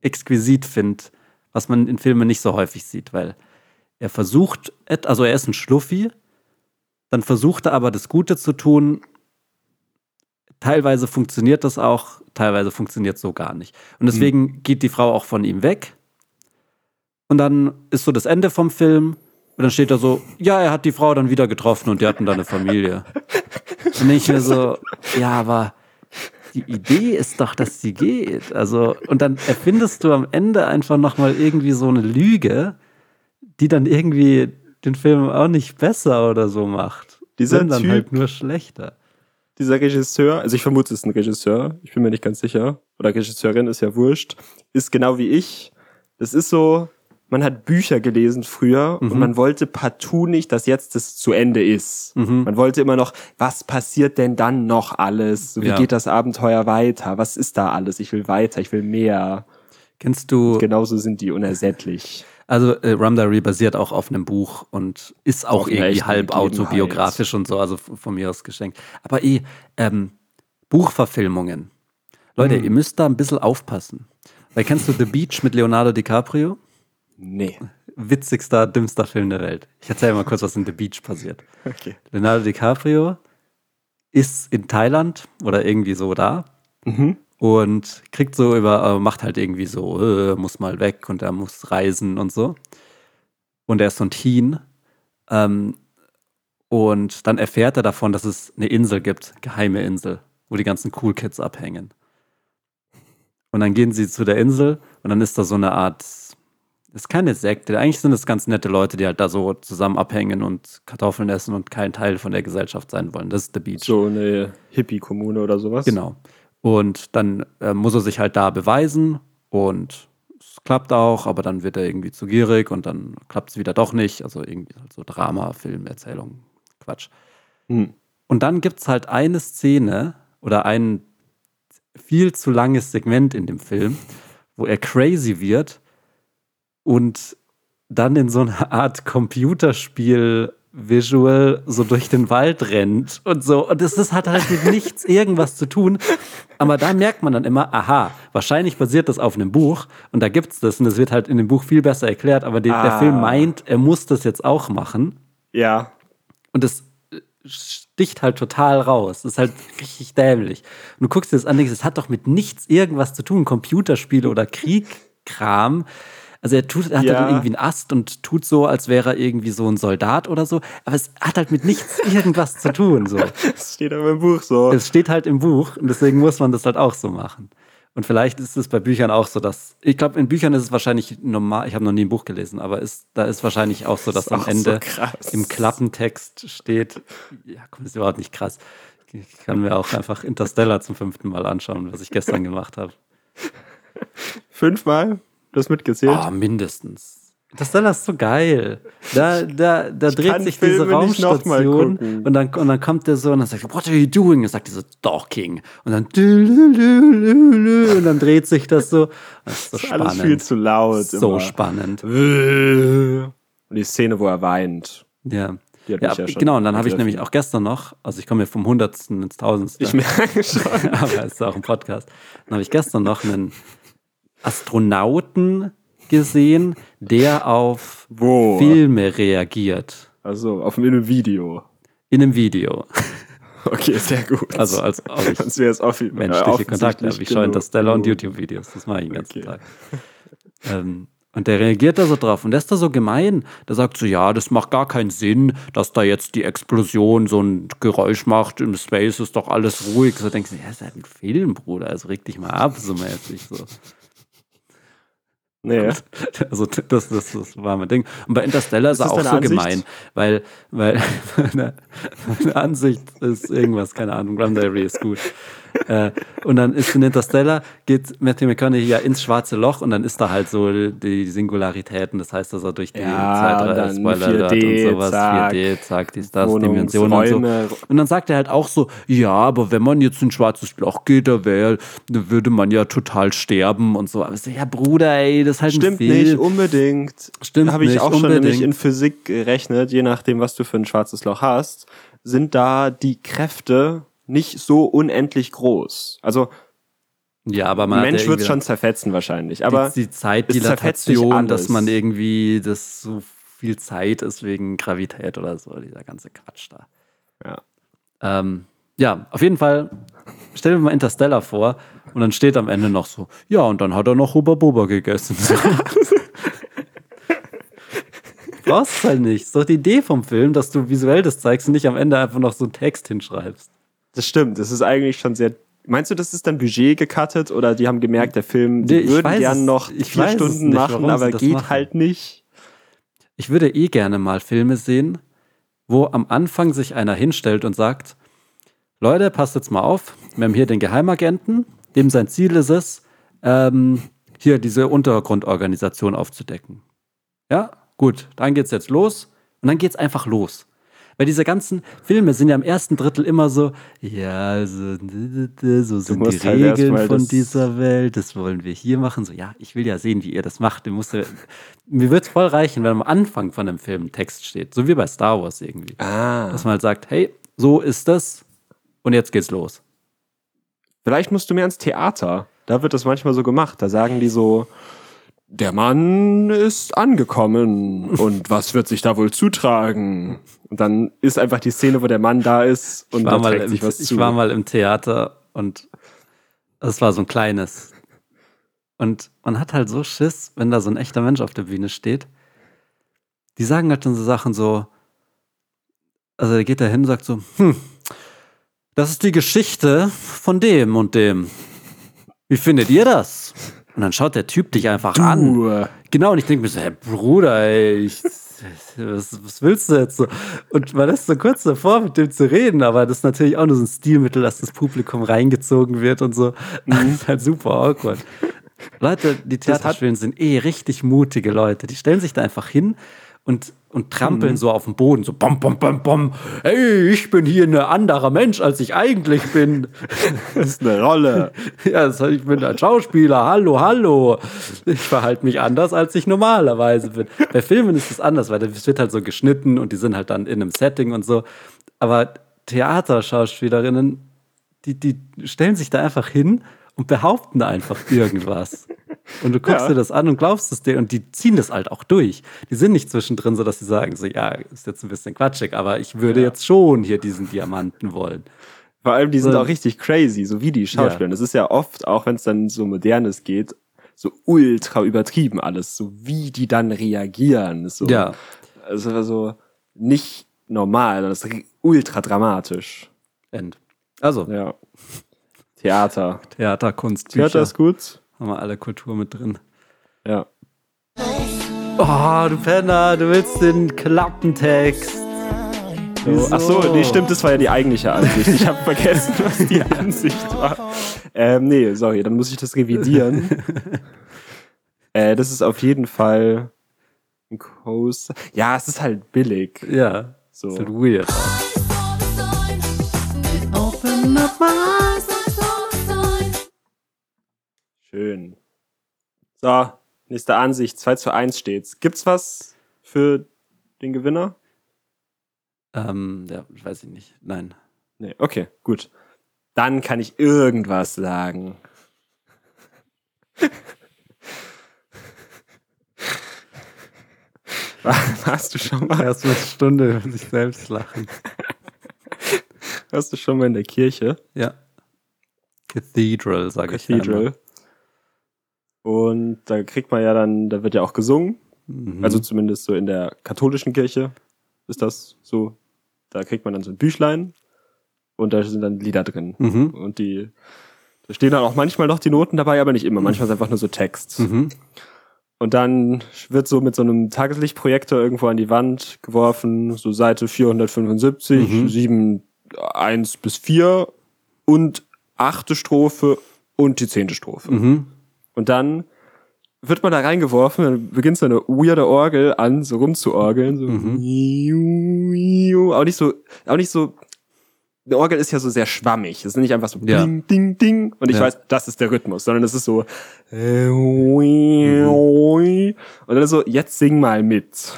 exquisit finde, was man in Filmen nicht so häufig sieht, weil er versucht, also er ist ein Schluffi, dann versucht er aber das Gute zu tun. Teilweise funktioniert das auch, teilweise funktioniert so gar nicht. Und deswegen geht die Frau auch von ihm weg. Und dann ist so das Ende vom Film. Und dann steht da so, ja, er hat die Frau dann wieder getroffen und die hatten dann eine Familie. Und ich mir so, ja, aber die Idee ist doch, dass sie geht. Also, und dann erfindest du am Ende einfach nochmal irgendwie so eine Lüge, die dann irgendwie den Film auch nicht besser oder so macht. Dieser sondern Typ- halt nur schlechter. Dieser Regisseur, also ich vermute, es ist ein Regisseur, ich bin mir nicht ganz sicher, oder Regisseurin ist ja wurscht, ist genau wie ich. Das ist so, man hat Bücher gelesen früher Mhm. und man wollte partout nicht, dass jetzt das zu Ende ist. Mhm. Man wollte immer noch, was passiert denn dann noch alles? Wie Ja. geht das Abenteuer weiter? Was ist da alles? Ich will weiter, ich will mehr. Kennst du, Genauso sind die unersättlich. also äh, Rum Diary basiert auch auf einem Buch und ist auch Auf irgendwie halb autobiografisch und so, also von mir aus geschenkt. Aber eh, ähm, Buchverfilmungen. Leute, Hm. ihr müsst da ein bisschen aufpassen. Weil kennst du The Beach mit Leonardo DiCaprio? Nee. Witzigster, dümmster Film der Welt. Ich erzähle mal kurz, was in The Beach passiert. Okay. Leonardo DiCaprio ist in Thailand oder irgendwie so da Mhm. und kriegt so über, äh, macht halt irgendwie so, äh, muss mal weg und er muss reisen und so. Und er ist so ein Teen. Ähm, und dann erfährt er davon, dass es eine Insel gibt, geheime Insel, wo die ganzen Cool Kids abhängen. Und dann gehen sie zu der Insel und dann ist da so eine Art, ist keine Sekte, eigentlich sind es ganz nette Leute, die halt da so zusammen abhängen und Kartoffeln essen und kein Teil von der Gesellschaft sein wollen. Das ist The Beach. So eine Hippie-Kommune oder sowas. Genau. Und dann äh, muss er sich halt da beweisen und es klappt auch, aber dann wird er irgendwie zu gierig und dann klappt es wieder doch nicht. Also irgendwie halt so Drama, Film, Erzählung, Quatsch. Hm. Und dann gibt es halt eine Szene oder ein viel zu langes Segment in dem Film, wo er crazy wird und dann in so einer Art Computerspiel Visual so durch den Wald rennt und so. Und das, das hat halt mit (laughs) nichts irgendwas zu tun. Aber da merkt man dann immer, aha, wahrscheinlich basiert das auf einem Buch und da gibt's das und das wird halt in dem Buch viel besser erklärt. Aber der Ah. Film meint, er muss das jetzt auch machen. Ja. Und das äh, sticht halt total raus. Das ist halt richtig dämlich. Und du guckst dir das an denkst, es hat doch mit nichts irgendwas zu tun. Computerspiele oder Kriegkram. Also er tut, er hat Ja. dann irgendwie einen Ast und tut so, als wäre er irgendwie so ein Soldat oder so. Aber es hat halt mit nichts (laughs) irgendwas zu tun. So. Das steht aber im Buch so. Es steht halt im Buch und deswegen muss man das halt auch so machen. Und vielleicht ist es bei Büchern auch so, dass ich glaube, in Büchern ist es wahrscheinlich normal. Ich habe noch nie ein Buch gelesen, aber ist, da ist wahrscheinlich auch so, dass ist am Ende so im Klappentext steht. Ja, komm, das ist überhaupt nicht krass. Ich kann mir auch einfach Interstellar zum fünften Mal anschauen, was ich gestern gemacht habe. (laughs) Fünfmal? Du hast mitgezählt? Oh, mindestens. Interstellar ist so geil. Da, da, da Ich dreht kann sich diese Filme mal Raumstation und dann, und dann kommt der so und dann sagt, er, what are you doing? Und sagt dieser Stalking. Und dann und dann dreht sich das so. Das ist so das ist alles viel spannend. zu laut. So immer. spannend. Und die Szene, wo er weint. Ja. Die hat Ja, mich ja schon genau, und dann habe ich nämlich auch gestern noch, also ich komme ja vom Hundertsten ins Tausendste. Ich merke schon. (laughs) aber es ist auch ein Podcast. Dann habe ich gestern noch einen Astronauten gesehen, der auf Wo? Filme reagiert. Also auf einem Video. In einem Video. Okay, sehr gut. Also als ob ich Sonst wäre es offi- äh, menschliche Kontakte habe. Ich schaue. Interstellar und YouTube-Videos. Das mache ich den ganzen Okay. Tag. Ähm, und der reagiert da so drauf. Und der ist da so gemein. Der sagt so, ja, das macht gar keinen Sinn, dass da jetzt die Explosion so ein Geräusch macht. Im Space ist doch alles ruhig. So denkst du, ja, ist halt ein Film, Bruder. Also reg dich mal ab, so mäßig. So. Nee. (laughs) Also das, das, das war mein Ding. Und bei Interstellar ist er das auch so Ansicht? gemein, weil, weil (laughs) meine, meine Ansicht ist irgendwas, keine Ahnung, Run Diary ist gut. Äh, und dann ist in Interstellar, geht Matthew McConaughey ja ins schwarze Loch und dann ist da halt so die Singularitäten, das heißt, dass er durch die Ja, und dann Spoiler Alert 4D, und sowas, zack, 4D, zack, dies, das, Dimensionen und so. Und dann sagt er halt auch so, ja, aber wenn man jetzt in ein schwarzes Loch geht, da, wär, würde man ja total sterben und so. Aber ich so, ja, Bruder, ey, das ist halt Stimmt ein Film. nicht unbedingt. Stimmt Habe ich nicht auch schon unbedingt. nämlich in Physik gerechnet, je nachdem, was du für ein schwarzes Loch hast, sind da die Kräfte nicht so unendlich groß. Also Ja, aber man Mensch wird schon zerfetzen wahrscheinlich, aber die, die Zeitdilatation, dass man irgendwie, dass so viel Zeit ist wegen Gravität oder so, dieser ganze Quatsch da. Ja. Ähm, ja, auf jeden Fall, stell dir mal Interstellar vor und dann steht am Ende noch so, ja, und dann hat er noch Huba Buba gegessen. (laughs) Brauchst halt nicht. Ist doch die Idee vom Film, dass du visuell das zeigst und nicht am Ende einfach noch so einen Text hinschreibst. Das stimmt. Das ist eigentlich schon sehr. Meinst du, das ist dann Budget gecuttet oder die haben gemerkt, der Film, Nee, die ich würden gern es- noch ich vier es Stunden nicht, machen, aber geht machen. halt nicht. Ich würde eh gerne mal Filme sehen, wo am Anfang sich einer hinstellt und sagt, Leute, passt jetzt mal auf, wir haben hier den Geheimagenten, dem sein Ziel ist es, ähm, hier diese Untergrundorganisation aufzudecken. Ja, gut, dann geht's jetzt los und dann geht's einfach los. Weil diese ganzen Filme sind ja im ersten Drittel immer so, ja, also, so sind die halt Regeln von dieser Welt, das wollen wir hier machen. So, ja, ich will ja sehen, wie ihr das macht. Musst, mir wird's voll reichen, wenn am Anfang von einem Film Text steht, so wie bei Star Wars irgendwie. Ah. Dass man halt sagt, hey, so ist das und jetzt geht's los. Vielleicht musst du mehr ins Theater. Da wird das manchmal so gemacht. Da sagen die so, der Mann ist angekommen und was wird sich da wohl zutragen? Und dann ist einfach die Szene, wo der Mann da ist und Ich da war, mal trägt im, sich was ich zu. war mal im Theater und es war so ein kleines. Und man hat halt so Schiss, wenn da so ein echter Mensch auf der Bühne steht. Die sagen halt dann so Sachen so, also der geht da hin und sagt so, hm, das ist die Geschichte von dem und dem. Wie findet ihr das? Und dann schaut der Typ dich einfach an. Du. Genau, und ich denke mir so, hey, Bruder, ey, ich, was, was willst du jetzt so? Und man ist so kurz davor, mit dem zu reden, aber das ist natürlich auch nur so ein Stilmittel, dass das Publikum reingezogen wird und so. Das ist halt super awkward. Leute, die Theaterspielen sind eh richtig mutige Leute. Die stellen sich da einfach hin und, und trampeln so auf dem Boden, so bom, bom, bom, bom. Hey, ich bin hier ein anderer Mensch, als ich eigentlich bin. (laughs) Das ist eine Rolle. (laughs) Ja, ich bin ein Schauspieler. Hallo, hallo. Ich verhalte mich anders, als ich normalerweise bin. Bei Filmen ist es anders, weil es wird halt so geschnitten und die sind halt dann in einem Setting und so. Aber Theaterschauspielerinnen, die, die stellen sich da einfach hin und behaupten einfach irgendwas. Und du guckst Ja. dir das an und glaubst es dir und die ziehen das halt auch durch. Die sind nicht zwischendrin so, dass sie sagen, so, ja, ist jetzt ein bisschen quatschig, aber ich würde Ja. jetzt schon hier diesen Diamanten wollen. Vor allem, die sind So. auch richtig crazy, so wie die Schauspieler. Das ist ja oft, auch wenn es dann so modernes geht, so ultra übertrieben alles, so wie die dann reagieren. So, Ja. Also so nicht normal, das ist ultra dramatisch. End. Also, Ja. Theater. Theater, Kunst, Bücher. Theater ist gut. Haben wir alle Kultur mit drin. Ja. Oh, du Penner, du willst den Klappentext. So, ach so, nee, stimmt, das war ja die eigentliche Ansicht. Ich habe vergessen, was die (laughs) Ansicht war. Ähm, nee, sorry, dann muss ich das revidieren. (laughs) äh, das ist auf jeden Fall ein Coaster. Ja, es ist halt billig. Ja, So. ist halt weird. Schön. So, nächste Ansicht. 2 zu 1 steht's. Gibt's was für den Gewinner? Ähm, ja, weiß ich nicht. Nein. Nee, okay, gut. Dann kann ich irgendwas sagen. (laughs) War- Warst du schon mal, Erst eine Stunde über sich selbst lachen. (laughs) warst du schon mal in der Kirche? Ja. Cathedral, sage ich. Cathedral. Und da kriegt man ja dann, da wird ja auch gesungen. Mhm. Also zumindest so in der katholischen Kirche ist das so. Da kriegt man dann so ein Büchlein und da sind dann Lieder drin. Mhm. Und die, da stehen dann auch manchmal noch die Noten dabei, aber nicht immer. Manchmal ist einfach nur so Text. Mhm. Und dann wird so mit so einem Tageslichtprojektor irgendwo an die Wand geworfen, so Seite 475, Mhm. 7, 1 bis 4 und achte Strophe und die zehnte Strophe. Mhm. Und dann wird man da reingeworfen, dann beginnt so eine weirde Orgel an, so rumzuorgeln, so Mhm. auch nicht so, auch nicht so, eine Orgel ist ja so sehr schwammig. Es ist nicht einfach so Ja. ding, ding, ding. Und ich Ja. weiß, das ist der Rhythmus, sondern es ist so und dann so, jetzt sing mal mit.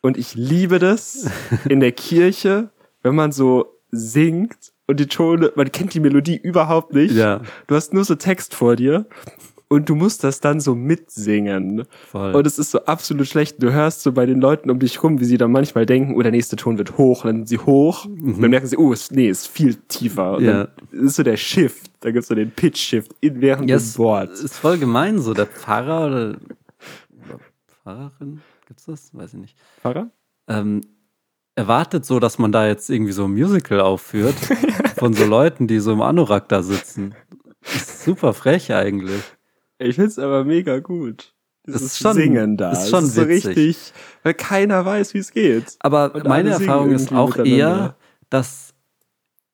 Und ich liebe das in der Kirche, wenn man so singt und die Tone, man kennt die Melodie überhaupt nicht. Ja, Du hast nur so Text vor dir und du musst das dann so mitsingen. voll. Und es ist so absolut schlecht. Du hörst so bei den Leuten um dich rum, wie sie dann manchmal denken, oh, der nächste Ton wird hoch, dann sind sie hoch. Und dann merken sie, oh, es, nee, es ist viel tiefer. Und Mhm. Ja. dann ist so der Shift, da gibt's so den Pitch-Shift in während ja, des es Worts. ist voll gemein, so der Pfarrer oder, oder Pfarrerin, gibt's das? Weiß ich nicht. Pfarrer? ähm, erwartet so, dass man da jetzt irgendwie so ein Musical aufführt von so Leuten, die so im Anorak da sitzen. Das ist super frech eigentlich. Ich find's aber mega gut. Das ist schon- Singen da. ist schon ist so witzig. richtig, weil keiner weiß, wie es geht. Aber Und meine Erfahrung ist auch eher, dass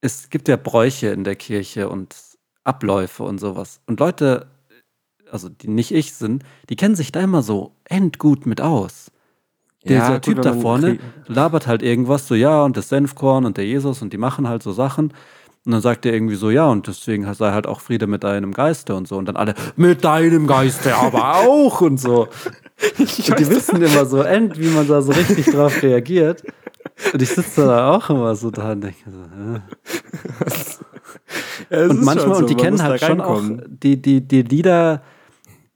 es gibt ja Bräuche in der Kirche und Abläufe und sowas. Und Leute, also die nicht ich sind, die kennen sich da immer so endgut mit aus. Dieser Ja, Typ da vorne labert halt irgendwas so, ja, und das Senfkorn und der Jesus und die machen halt so Sachen. Und dann sagt er irgendwie so, ja, und deswegen sei halt auch Friede mit deinem Geiste und so. Und dann alle, mit deinem Geiste aber auch und so. und die wissen immer so end, wie man da so richtig drauf reagiert. Und ich sitze da auch immer so da und denke so, äh. (laughs) Ja, Und manchmal, so, und die kennen halt schon auch die, die, die Lieder,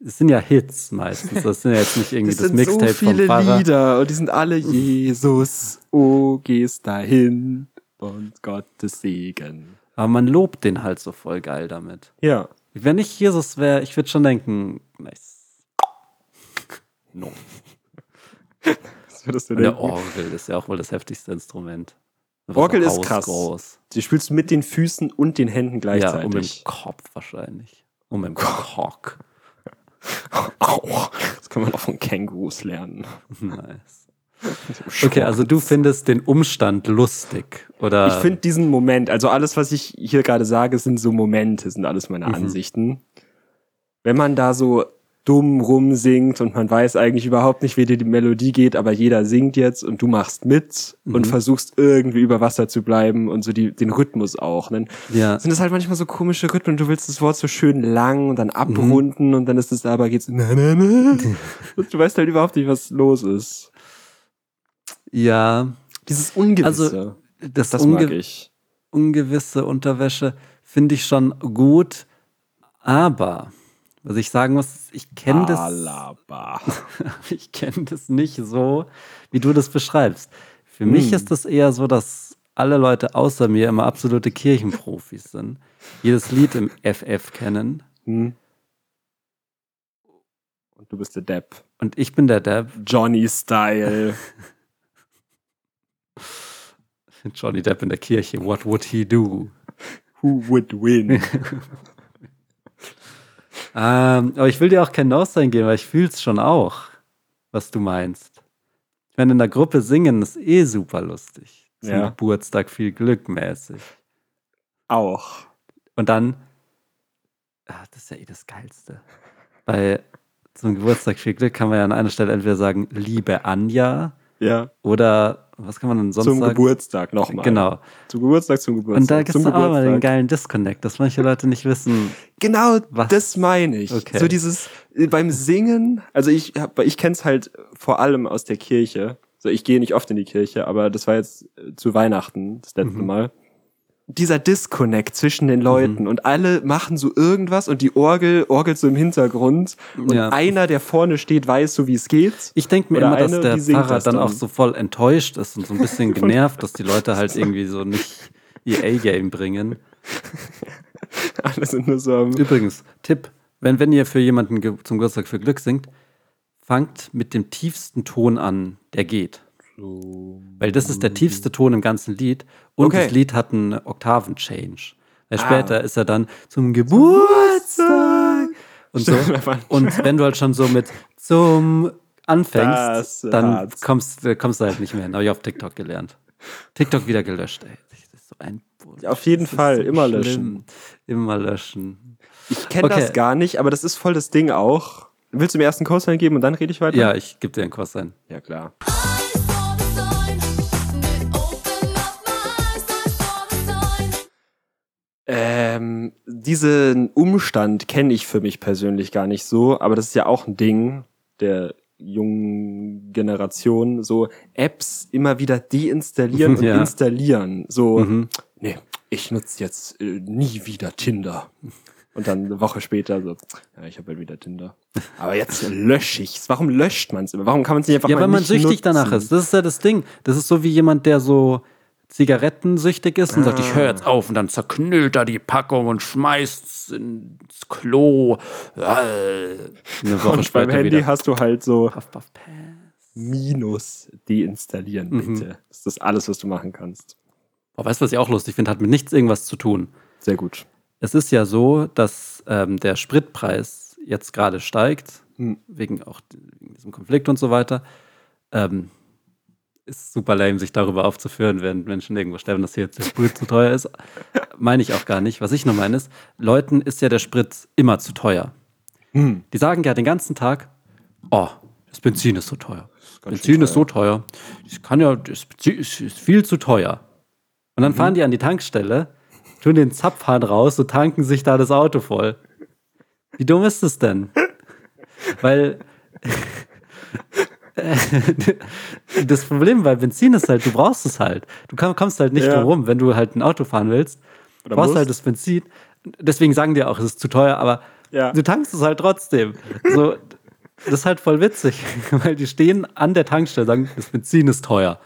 es sind ja Hits meistens. Das sind ja jetzt nicht irgendwie das sind Mixtape so viele vom Pfarrer. Lieder und die sind alle Jesus, oh, gehst dahin und Gottes Segen. Aber man lobt den halt so voll geil damit. Ja. Wenn ich Jesus wäre, ich würde schon denken, nice. No. Was würdest du Und der denken? Orgel ist ja auch wohl das heftigste Instrument. Orgel ist krass. Groß. Die spielst du mit den Füßen und den Händen Ja, um im gleichzeitig. Kopf wahrscheinlich. Um im Cock. Das kann man auch von Kängurus lernen. Nice. (laughs) Okay, also du findest den Umstand lustig, oder? Ich finde diesen Moment, also alles, was ich hier gerade sage, sind so Momente, sind alles meine Mhm. Ansichten. Wenn man da so dumm rumsingt und man weiß eigentlich überhaupt nicht, wie dir die Melodie geht, aber jeder singt jetzt und du machst mit und Mhm. versuchst irgendwie über Wasser zu bleiben und so die, den Rhythmus auch. Ne? ja. Sind es halt manchmal so komische Rhythmen und du willst das Wort so schön lang und dann Mhm. abrunden und dann ist es aber geht's na, na, na. (laughs) und du weißt halt überhaupt nicht, was los ist. Ja, Dieses Ungewisse. Also, das, das mag unge ich. ungewisse Unterwäsche finde ich schon gut, aber was ich sagen muss, ich kenne das, (laughs) ich kenne das nicht so, wie du das beschreibst. Für mich Hm. ist das eher so, dass alle Leute außer mir immer absolute Kirchenprofis sind, jedes Lied im FF kennen Hm. Und du bist der Depp. und ich bin der Depp. Johnny Style. (laughs) Johnny Depp in der Kirche. What would he do? Who would win? (laughs) Ähm, aber ich will dir auch kein No-Sign geben, weil ich fühle es schon auch, was du meinst. Ich meine, in der Gruppe singen ist eh super lustig. Zum Ja. Geburtstag viel Glück mäßig. auch. Und dann, ah, das ist ja eh das Geilste. Bei zum Geburtstag viel Glück kann man ja an einer Stelle entweder sagen, liebe Anja, Ja. oder was kann man denn sonst zum sagen? Geburtstag nochmal. Genau. Zum Geburtstag, zum Geburtstag. Und da gibt es zum auch immer den geilen Disconnect, dass manche Leute nicht wissen, Genau, Was? das meine ich. Okay. So dieses äh, beim Singen, also ich hab, ich kenn's halt vor allem aus der Kirche. So ich gehe nicht oft in die Kirche, aber das war jetzt äh, zu Weihnachten das letzte Mhm. Mal. Dieser Disconnect zwischen den Leuten und alle machen so irgendwas und die Orgel orgelt so im Hintergrund und Ja. einer, der vorne steht, weiß so, wie es geht. Ich denke mir Oder immer, dass eine, der die singt Pfarrer das dann, dann. auch so voll enttäuscht ist und so ein bisschen (laughs) genervt, dass die Leute halt irgendwie so nicht ihr A-Game bringen. (laughs) Alle sind nur so am Übrigens, Tipp, wenn, wenn ihr für jemanden zum Geburtstag für Glück singt, fangt mit dem tiefsten Ton an, der geht. Weil das ist der tiefste Ton im ganzen Lied und Okay. das Lied hat einen Oktaven-Change. Weil Ah. später ist er dann zum Geburtstag und so. Und wenn du halt schon so mit zum anfängst, Das dann hat's. kommst, äh, kommst du halt nicht mehr hin. Habe ich auf TikTok gelernt. TikTok wieder gelöscht, ey. Das ist so ein Auf jeden das Fall, so immer schlimm. löschen. Immer löschen. Ich kenne Okay. das gar nicht, aber das ist voll das Ding auch. Willst du mir erst einen Coastline geben und dann rede ich weiter? Ja, ich gebe dir einen Kurs ein. Ja, klar. Ähm, diesen Umstand kenne ich für mich persönlich gar nicht so, aber das ist ja auch ein Ding der jungen Generation, so Apps immer wieder deinstallieren und (laughs) Ja. installieren. So, Mhm. nee, ich nutze jetzt äh, nie wieder Tinder. Und dann eine Woche später so, ja, ich habe halt wieder Tinder. Aber jetzt lösche ich's. Warum löscht man es immer? Warum kann man es nicht einfach Ja, weil man süchtig nutzen? danach ist. Das ist ja das Ding. Das ist so wie jemand, der so zigarettensüchtig ist und sagt, ich höre jetzt auf und dann zerknüllt er die Packung und schmeißt ins Klo. Äh, Eine Woche Und beim später Handy wieder. hast du halt so Puff, puff. Minus deinstallieren, Mhm. bitte. Das ist das alles, was du machen kannst. Boah, weißt du, was ich auch lustig finde? Hat mit nichts irgendwas zu tun. Sehr gut. Es ist ja so, dass ähm, der Spritpreis jetzt gerade steigt, Hm. wegen auch wegen diesem Konflikt und so weiter. Ähm, ist super lame, sich darüber aufzuführen, während Menschen irgendwo sterben, dass hier jetzt der Sprit zu teuer ist. Meine ich auch gar nicht. Was ich nur meine ist, Leuten ist ja der Sprit immer zu teuer. Hm. Die sagen ja den ganzen Tag, oh, das Benzin ist so teuer. ganz Benzin schön ist so teuer. Das kann ja, das Benzin ist, ist viel zu teuer. Und dann fahren die an die Tankstelle, tun den Zapfhahn raus und tanken sich da das Auto voll. Wie dumm ist das denn? Weil (laughs) (laughs) das Problem bei Benzin ist halt, du brauchst es halt. Du komm- kommst halt nicht Ja. drum rum, wenn du halt ein Auto fahren willst. Du Oder brauchst musst. halt das Benzin. Deswegen sagen die auch, es ist zu teuer, aber Ja. du tankst es halt trotzdem. So, das ist halt voll witzig, (laughs) weil die stehen an der Tankstelle und sagen, das Benzin ist teuer.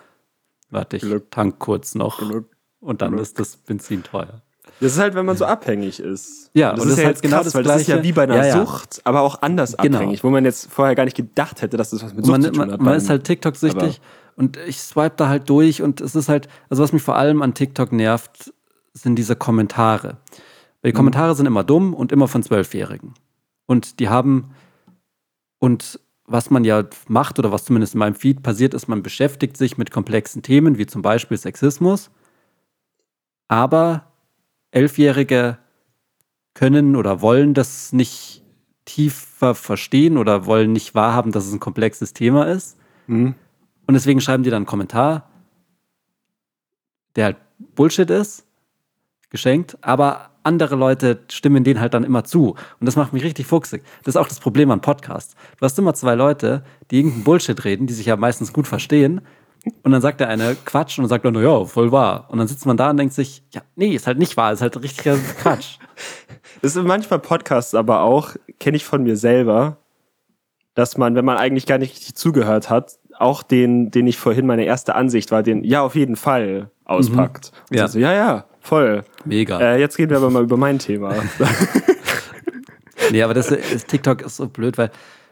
Warte, ich Glück. tank kurz noch. Glück. Und dann Glück. ist das Benzin teuer. Das ist halt, wenn man so abhängig ist. Ja, das und ist das ja ist halt jetzt genau krass, das weil das ist ja Gleiche. wie bei einer Ja, ja. Sucht, aber auch anders Genau. abhängig, wo man jetzt vorher gar nicht gedacht hätte, dass das was mit Sucht Man, zu tun man, hat. man beim- ist halt TikTok-süchtig Und ich swipe da halt durch und es ist halt, also was mich vor allem an TikTok nervt, sind diese Kommentare. Weil die Kommentare sind immer dumm und immer von Zwölfjährigen. Und die haben, und was man ja macht oder was zumindest in meinem Feed passiert ist, man beschäftigt sich mit komplexen Themen, wie zum Beispiel Sexismus. Aber Elfjährige können oder wollen das nicht tiefer verstehen oder wollen nicht wahrhaben, dass es ein komplexes Thema ist. Mhm. Und deswegen schreiben die dann einen Kommentar, der halt Bullshit ist, geschenkt, aber andere Leute stimmen denen halt dann immer zu. Und das macht mich richtig fuchsig. Das ist auch das Problem an Podcasts. Du hast immer zwei Leute, die irgendeinen Bullshit reden, die sich ja meistens gut verstehen. Und dann sagt der eine Quatsch und dann sagt er, ja, voll wahr. Und dann sitzt man da und denkt sich, ja, nee, ist halt nicht wahr, ist halt richtiger Quatsch. (laughs) Das sind manchmal Podcasts aber auch, kenne ich von mir selber, dass man, wenn man eigentlich gar nicht richtig zugehört hat, auch den, den ich vorhin meine erste Ansicht war, den ja auf jeden Fall auspackt. Und Ja. so, ja, ja, voll. Mega. Äh, jetzt reden wir aber mal über mein Thema. (laughs) Nee, aber das, das TikTok ist so blöd, weil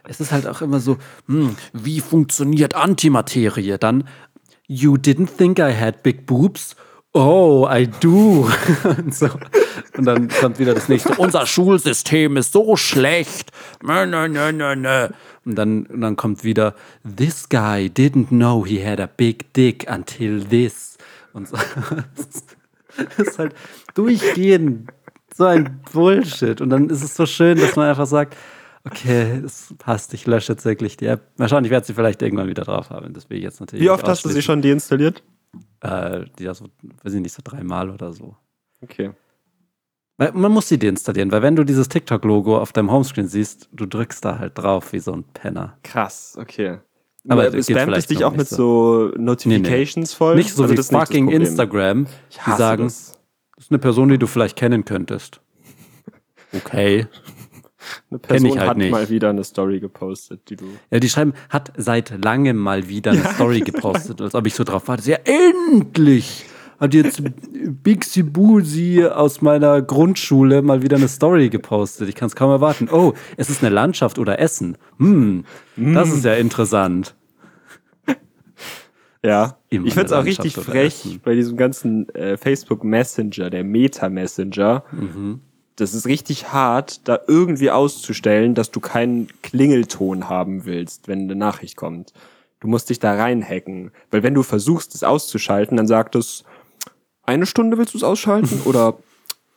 es ist halt auch immer so, hm, wie funktioniert Antimaterie? Dann, you didn't think I had big boobs? Oh, I do. (laughs) Und, so. Und dann kommt wieder das nächste, unser Schulsystem ist so schlecht. Und dann, und dann kommt wieder, this guy didn't know he had a big dick until this. Und so. (laughs) Das ist halt durchgehend so ein Bullshit. Und dann ist es so schön, dass man einfach sagt, okay, das passt, ich lösche jetzt wirklich die App. Mal schauen, ich werde sie vielleicht irgendwann wieder drauf haben. Das will ich jetzt natürlich Wie oft hast du sie schon deinstalliert? Äh, ja so, weiß ich nicht, so dreimal oder so. Okay. Weil man muss sie deinstallieren, weil wenn du dieses TikTok-Logo auf deinem Homescreen siehst, du drückst da halt drauf wie so ein Penner. Krass, okay. Aber Aber geht spammt es vielleicht dich auch mit so. so Notifications voll? Nicht so Also wie fucking. Instagram, Ich die sagen, das. das. ist eine Person, die du vielleicht kennen könntest. Okay. (laughs) Eine Person halt hat nicht. mal wieder eine Story gepostet, die du. Ja, die schreiben, hat seit langem mal wieder eine Story (laughs) gepostet, als ob ich so drauf warte. Ja, endlich hat jetzt Big Sibusi aus meiner Grundschule mal wieder eine Story gepostet. Ich kann es kaum erwarten. Oh, es ist eine Landschaft oder Essen. Hm, das ist ja interessant. Ja. Immer ich find's eine auch richtig frech Essen. bei diesem ganzen äh, Facebook Messenger, der Meta Messenger. Mhm. Das ist richtig hart, da irgendwie auszustellen, dass du keinen Klingelton haben willst, wenn eine Nachricht kommt. Du musst dich da reinhacken. Weil wenn du versuchst, es auszuschalten, dann sagt es, eine Stunde willst du es ausschalten? (laughs) oder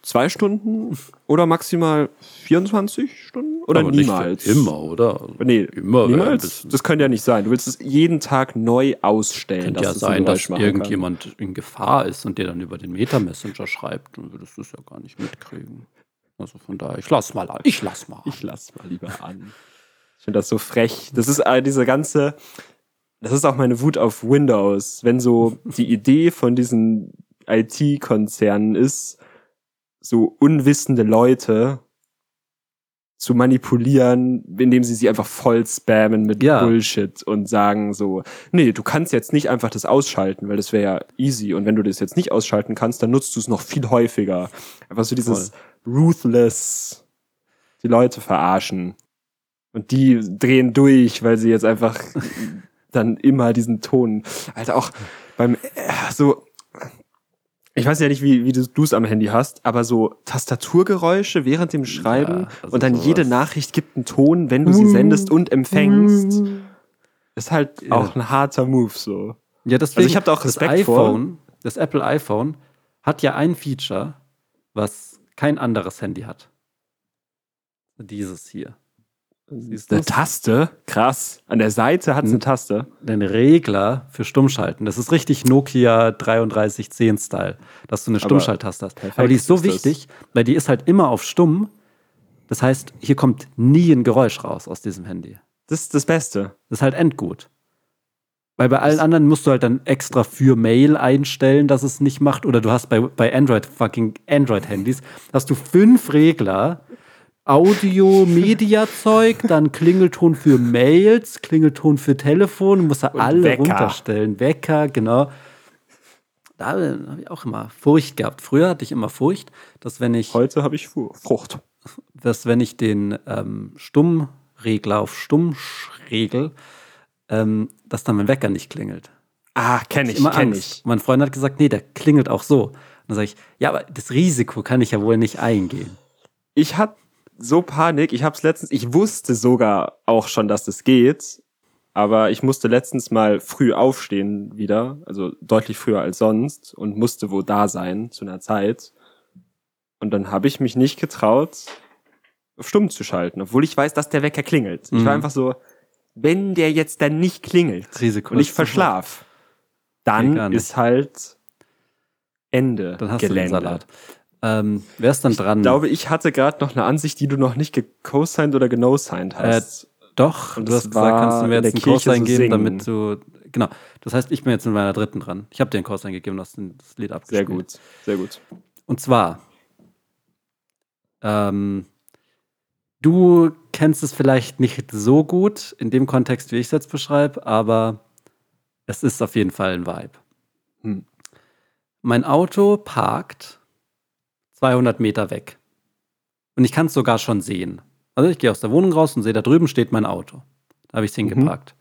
zwei Stunden? Oder maximal 24 Stunden? Oder Aber niemals? Immer, oder? Nee, Immer, ein niemals. Das könnte ja nicht sein. Du willst es jeden Tag neu ausstellen. Könnte ja sein, dass machen kann. irgendjemand in Gefahr ist und dir dann über den Meta-Messenger schreibt. Dann würdest du es ja gar nicht mitkriegen. Also von daher, ich lass mal an. Ich lass mal. an. Ich lass mal lieber an. Ich finde das so frech. Das ist äh, diese ganze, das ist auch meine Wut auf Windows, wenn so die Idee von diesen IT-Konzernen ist, so unwissende Leute zu manipulieren, indem sie sie einfach voll spammen mit Ja. Bullshit und sagen so, nee, du kannst jetzt nicht einfach das ausschalten, weil das wäre ja easy. Und wenn du das jetzt nicht ausschalten kannst, dann nutzt du es noch viel häufiger. Einfach so dieses ruthless die Leute verarschen. Und die drehen durch, weil sie jetzt einfach (laughs) dann immer diesen Ton. Alter, auch beim äh, so. Ich weiß ja nicht, wie, wie du es am Handy hast, aber so Tastaturgeräusche während dem Schreiben also und dann sowas. jede Nachricht gibt einen Ton, wenn du sie sendest und empfängst. Ist halt Ja. auch ein harter Move so. Ja, deswegen, Also ich hab da auch Respekt das vor. iPhone, das Apple iPhone hat ja ein Feature, was kein anderes Handy hat. Dieses hier. Siehst Eine? Taste? Krass. An der Seite hat es eine Taste. Den Regler für Stummschalten. Das ist richtig Nokia 3310-Style, dass du eine Stummschalttaste hast. Aber die ist so ist das. wichtig, weil die ist halt immer auf Stumm. Das heißt, hier kommt nie ein Geräusch raus aus diesem Handy. Das ist das Beste. Das ist halt endgut. Weil bei allen anderen musst du halt dann extra für Mail einstellen, dass es nicht macht. Oder du hast bei, bei Android, fucking Android-Handys, hast du fünf Regler. Audio, Media-Zeug, (laughs) dann Klingelton für Mails, Klingelton für Telefon, da Und alle Wecker. runterstellen. Wecker, genau. Da habe ich auch immer Furcht gehabt. Früher hatte ich immer Furcht, dass wenn ich Heute habe ich Frucht. dass wenn ich den ähm, Stummregler auf Stumm regel, ähm, dass dann mein Wecker nicht klingelt. Ah, kenne ich, immer kenne ich. Mein Freund hat gesagt, nee, der klingelt auch so. Und dann sage ich, ja, aber das Risiko kann ich ja wohl nicht eingehen. Ich hatte so Panik, ich habe es letztens, ich wusste sogar auch schon, dass das geht, aber ich musste letztens mal früh aufstehen wieder, also deutlich früher als sonst und musste wo da sein zu einer Zeit. Und dann habe ich mich nicht getraut, auf stumm zu schalten, obwohl ich weiß, dass der Wecker klingelt. Ich Mhm. war einfach so, wenn der jetzt dann nicht klingelt Risiko und ich verschlaf, dann nicht. ist halt Ende Dann hast Gelände. du den Salat. Ähm, wer ist dann dran? Ich glaube, ich hatte gerade noch eine Ansicht, die du noch nicht gecosigned oder genosigned hast. Doch, Und du das hast gesagt, kannst du mir in jetzt der einen Kurs Kirche so eingeben, singen. damit du. Genau. Das heißt, ich bin jetzt mit meiner dritten dran. Ich habe dir einen Kurs eingegeben, hast den- das Lied abgespielt. sehr gut, sehr gut. Und zwar, ähm, du kennst es vielleicht nicht so gut in dem Kontext, wie ich es jetzt beschreibe, aber es ist auf jeden Fall ein Vibe. Hm. Mein Auto parkt 200 Meter weg. Und ich kann es sogar schon sehen. Also ich gehe aus der Wohnung raus und sehe, da drüben steht mein Auto. Da habe ich es Mhm. hingeparkt.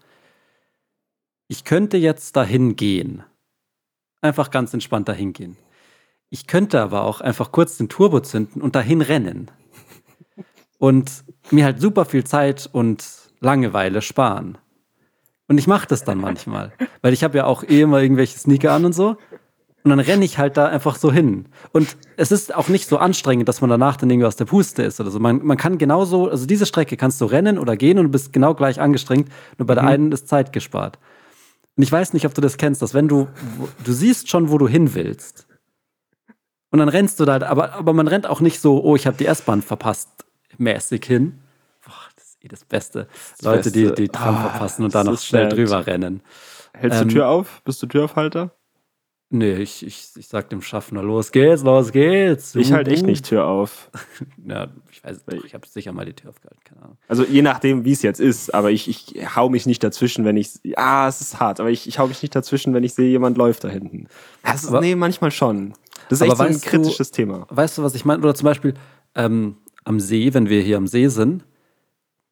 Ich könnte jetzt dahin gehen. Einfach ganz entspannt dahin gehen. Ich könnte aber auch einfach kurz den Turbo zünden und dahin rennen. Und mir halt super viel Zeit und Langeweile sparen. Und ich mache das dann manchmal. Weil ich habe ja auch eh immer irgendwelche Sneaker an und so. Und dann renne ich halt da einfach so hin. Und es ist auch nicht so anstrengend, dass man danach dann irgendwie aus der Puste ist oder so. Man, man kann genauso, also diese Strecke kannst du rennen oder gehen und du bist genau gleich angestrengt. Nur bei der einen ist Zeit gespart. Und ich weiß nicht, ob du das kennst, dass wenn du, du siehst schon, wo du hin willst. Und dann rennst du da, aber, aber man rennt auch nicht so, oh, ich habe die S-Bahn verpasst, mäßig hin. Boah, das ist eh das Beste. Leute, die Beste. die Tram Ah, verpassen und das da noch schnell sad. drüber rennen. Hältst Ähm, du Tür auf? Bist du Türaufhalter? Nee, ich, ich, ich sag dem Schaffner, los geht's, los geht's. Ich halte echt nicht Tür auf. (laughs) Ja, ich weiß nicht, ich habe sicher mal die Tür aufgehalten, keine Ahnung. Also je nachdem, wie es jetzt ist, aber ich, ich hau mich nicht dazwischen, wenn ich. Ja, es ist hart, aber ich, ich hau mich nicht dazwischen, wenn ich sehe, jemand läuft da hinten. Das ist, Aber- nee, manchmal schon. Das ist Aber echt so ein weißt du- kritisches Thema. Weißt du, was ich meine? Oder zum Beispiel ähm, am See, wenn wir hier am See sind,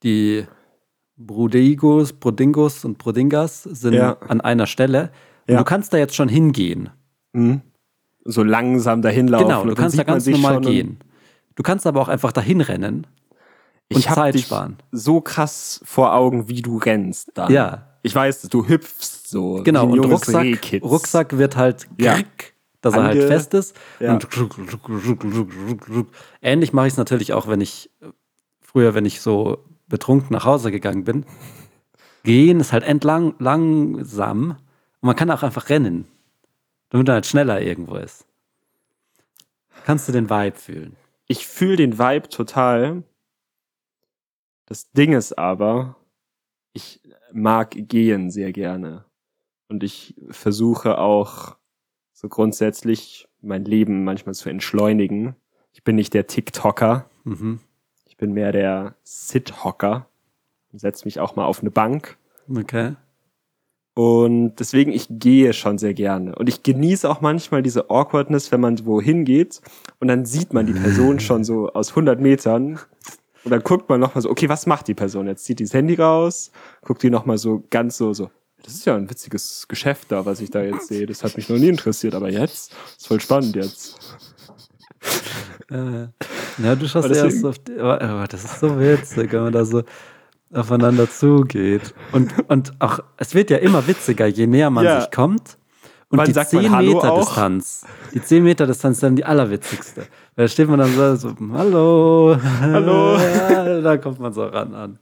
die Brudigos, Brodingos und Brodingas sind Ja. an einer Stelle. Und Ja. du kannst da jetzt schon hingehen. Mhm. So langsam dahin laufen. genau, du kannst da ganz normal gehen. Du kannst aber auch einfach dahin rennen und Ich Zeit dich sparen. so krass vor Augen, wie du rennst dann. Ja. Ich weiß, du hüpfst so. Genau, und Rucksack. Rucksack wird halt, Ja. krick, dass er halt fest ist. Ja. Ähnlich mache ich es natürlich auch, wenn ich früher, wenn ich so betrunken nach Hause gegangen bin. Gehen ist halt entlang langsam und man kann auch einfach rennen, damit man halt schneller irgendwo ist. Kannst du den Vibe fühlen? Ich fühle den Vibe total. Das Ding ist aber, ich mag gehen sehr gerne. Und ich versuche auch so grundsätzlich mein Leben manchmal zu entschleunigen. Ich bin nicht der TikToker. Mhm. Ich bin mehr der Sit-Hocker. Setze mich auch mal auf eine Bank. Okay. Und deswegen, ich gehe schon sehr gerne. Und ich genieße auch manchmal diese Awkwardness, wenn man wohin geht und dann sieht man die Person (laughs) schon so aus 100 Metern. Und dann guckt man nochmal so, okay, was macht die Person jetzt? Zieht die das Handy raus, guckt die nochmal so ganz so, so, das ist ja ein witziges Geschäft da, was ich da jetzt sehe. Das hat mich noch nie interessiert, aber jetzt ist voll spannend jetzt. Äh, ja, du schaust Aber erst deswegen- auf die, aber, aber das ist so witzig, wenn man da so aufeinander zugeht. Und, und auch, es wird ja immer witziger, je näher man Ja. sich kommt. Und Wann die sagt man 10 Hallo Meter auch? Distanz, die 10 Meter Distanz ist dann die allerwitzigste. Weil da steht man dann so, so hallo, Hallo. (laughs) Da kommt man so ran an.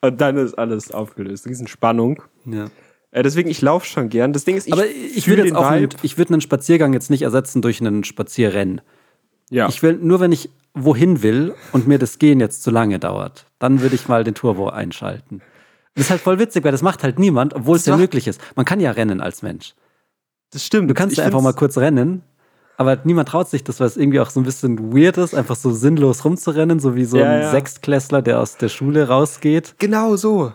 Und dann ist alles aufgelöst. Riesenspannung. Ja. Äh, deswegen, ich laufe schon gern. Das Ding ist, ich, Aber ich würde jetzt den auch einen, ich würde einen Spaziergang jetzt nicht ersetzen durch einen Spazierrennen. Ja. Ich will, nur wenn ich wohin will und mir das Gehen jetzt zu lange dauert, dann würde ich mal den Turbo einschalten. Das ist halt voll witzig, weil das macht halt niemand, obwohl es Das ja macht- möglich ist. Man kann ja rennen als Mensch. das stimmt. Du kannst ja einfach mal kurz rennen, aber niemand traut sich das, weil es irgendwie auch so ein bisschen weird ist, einfach so sinnlos rumzurennen, so wie so Ja, ein ja. Sechstklässler, der aus der Schule rausgeht. Genau so.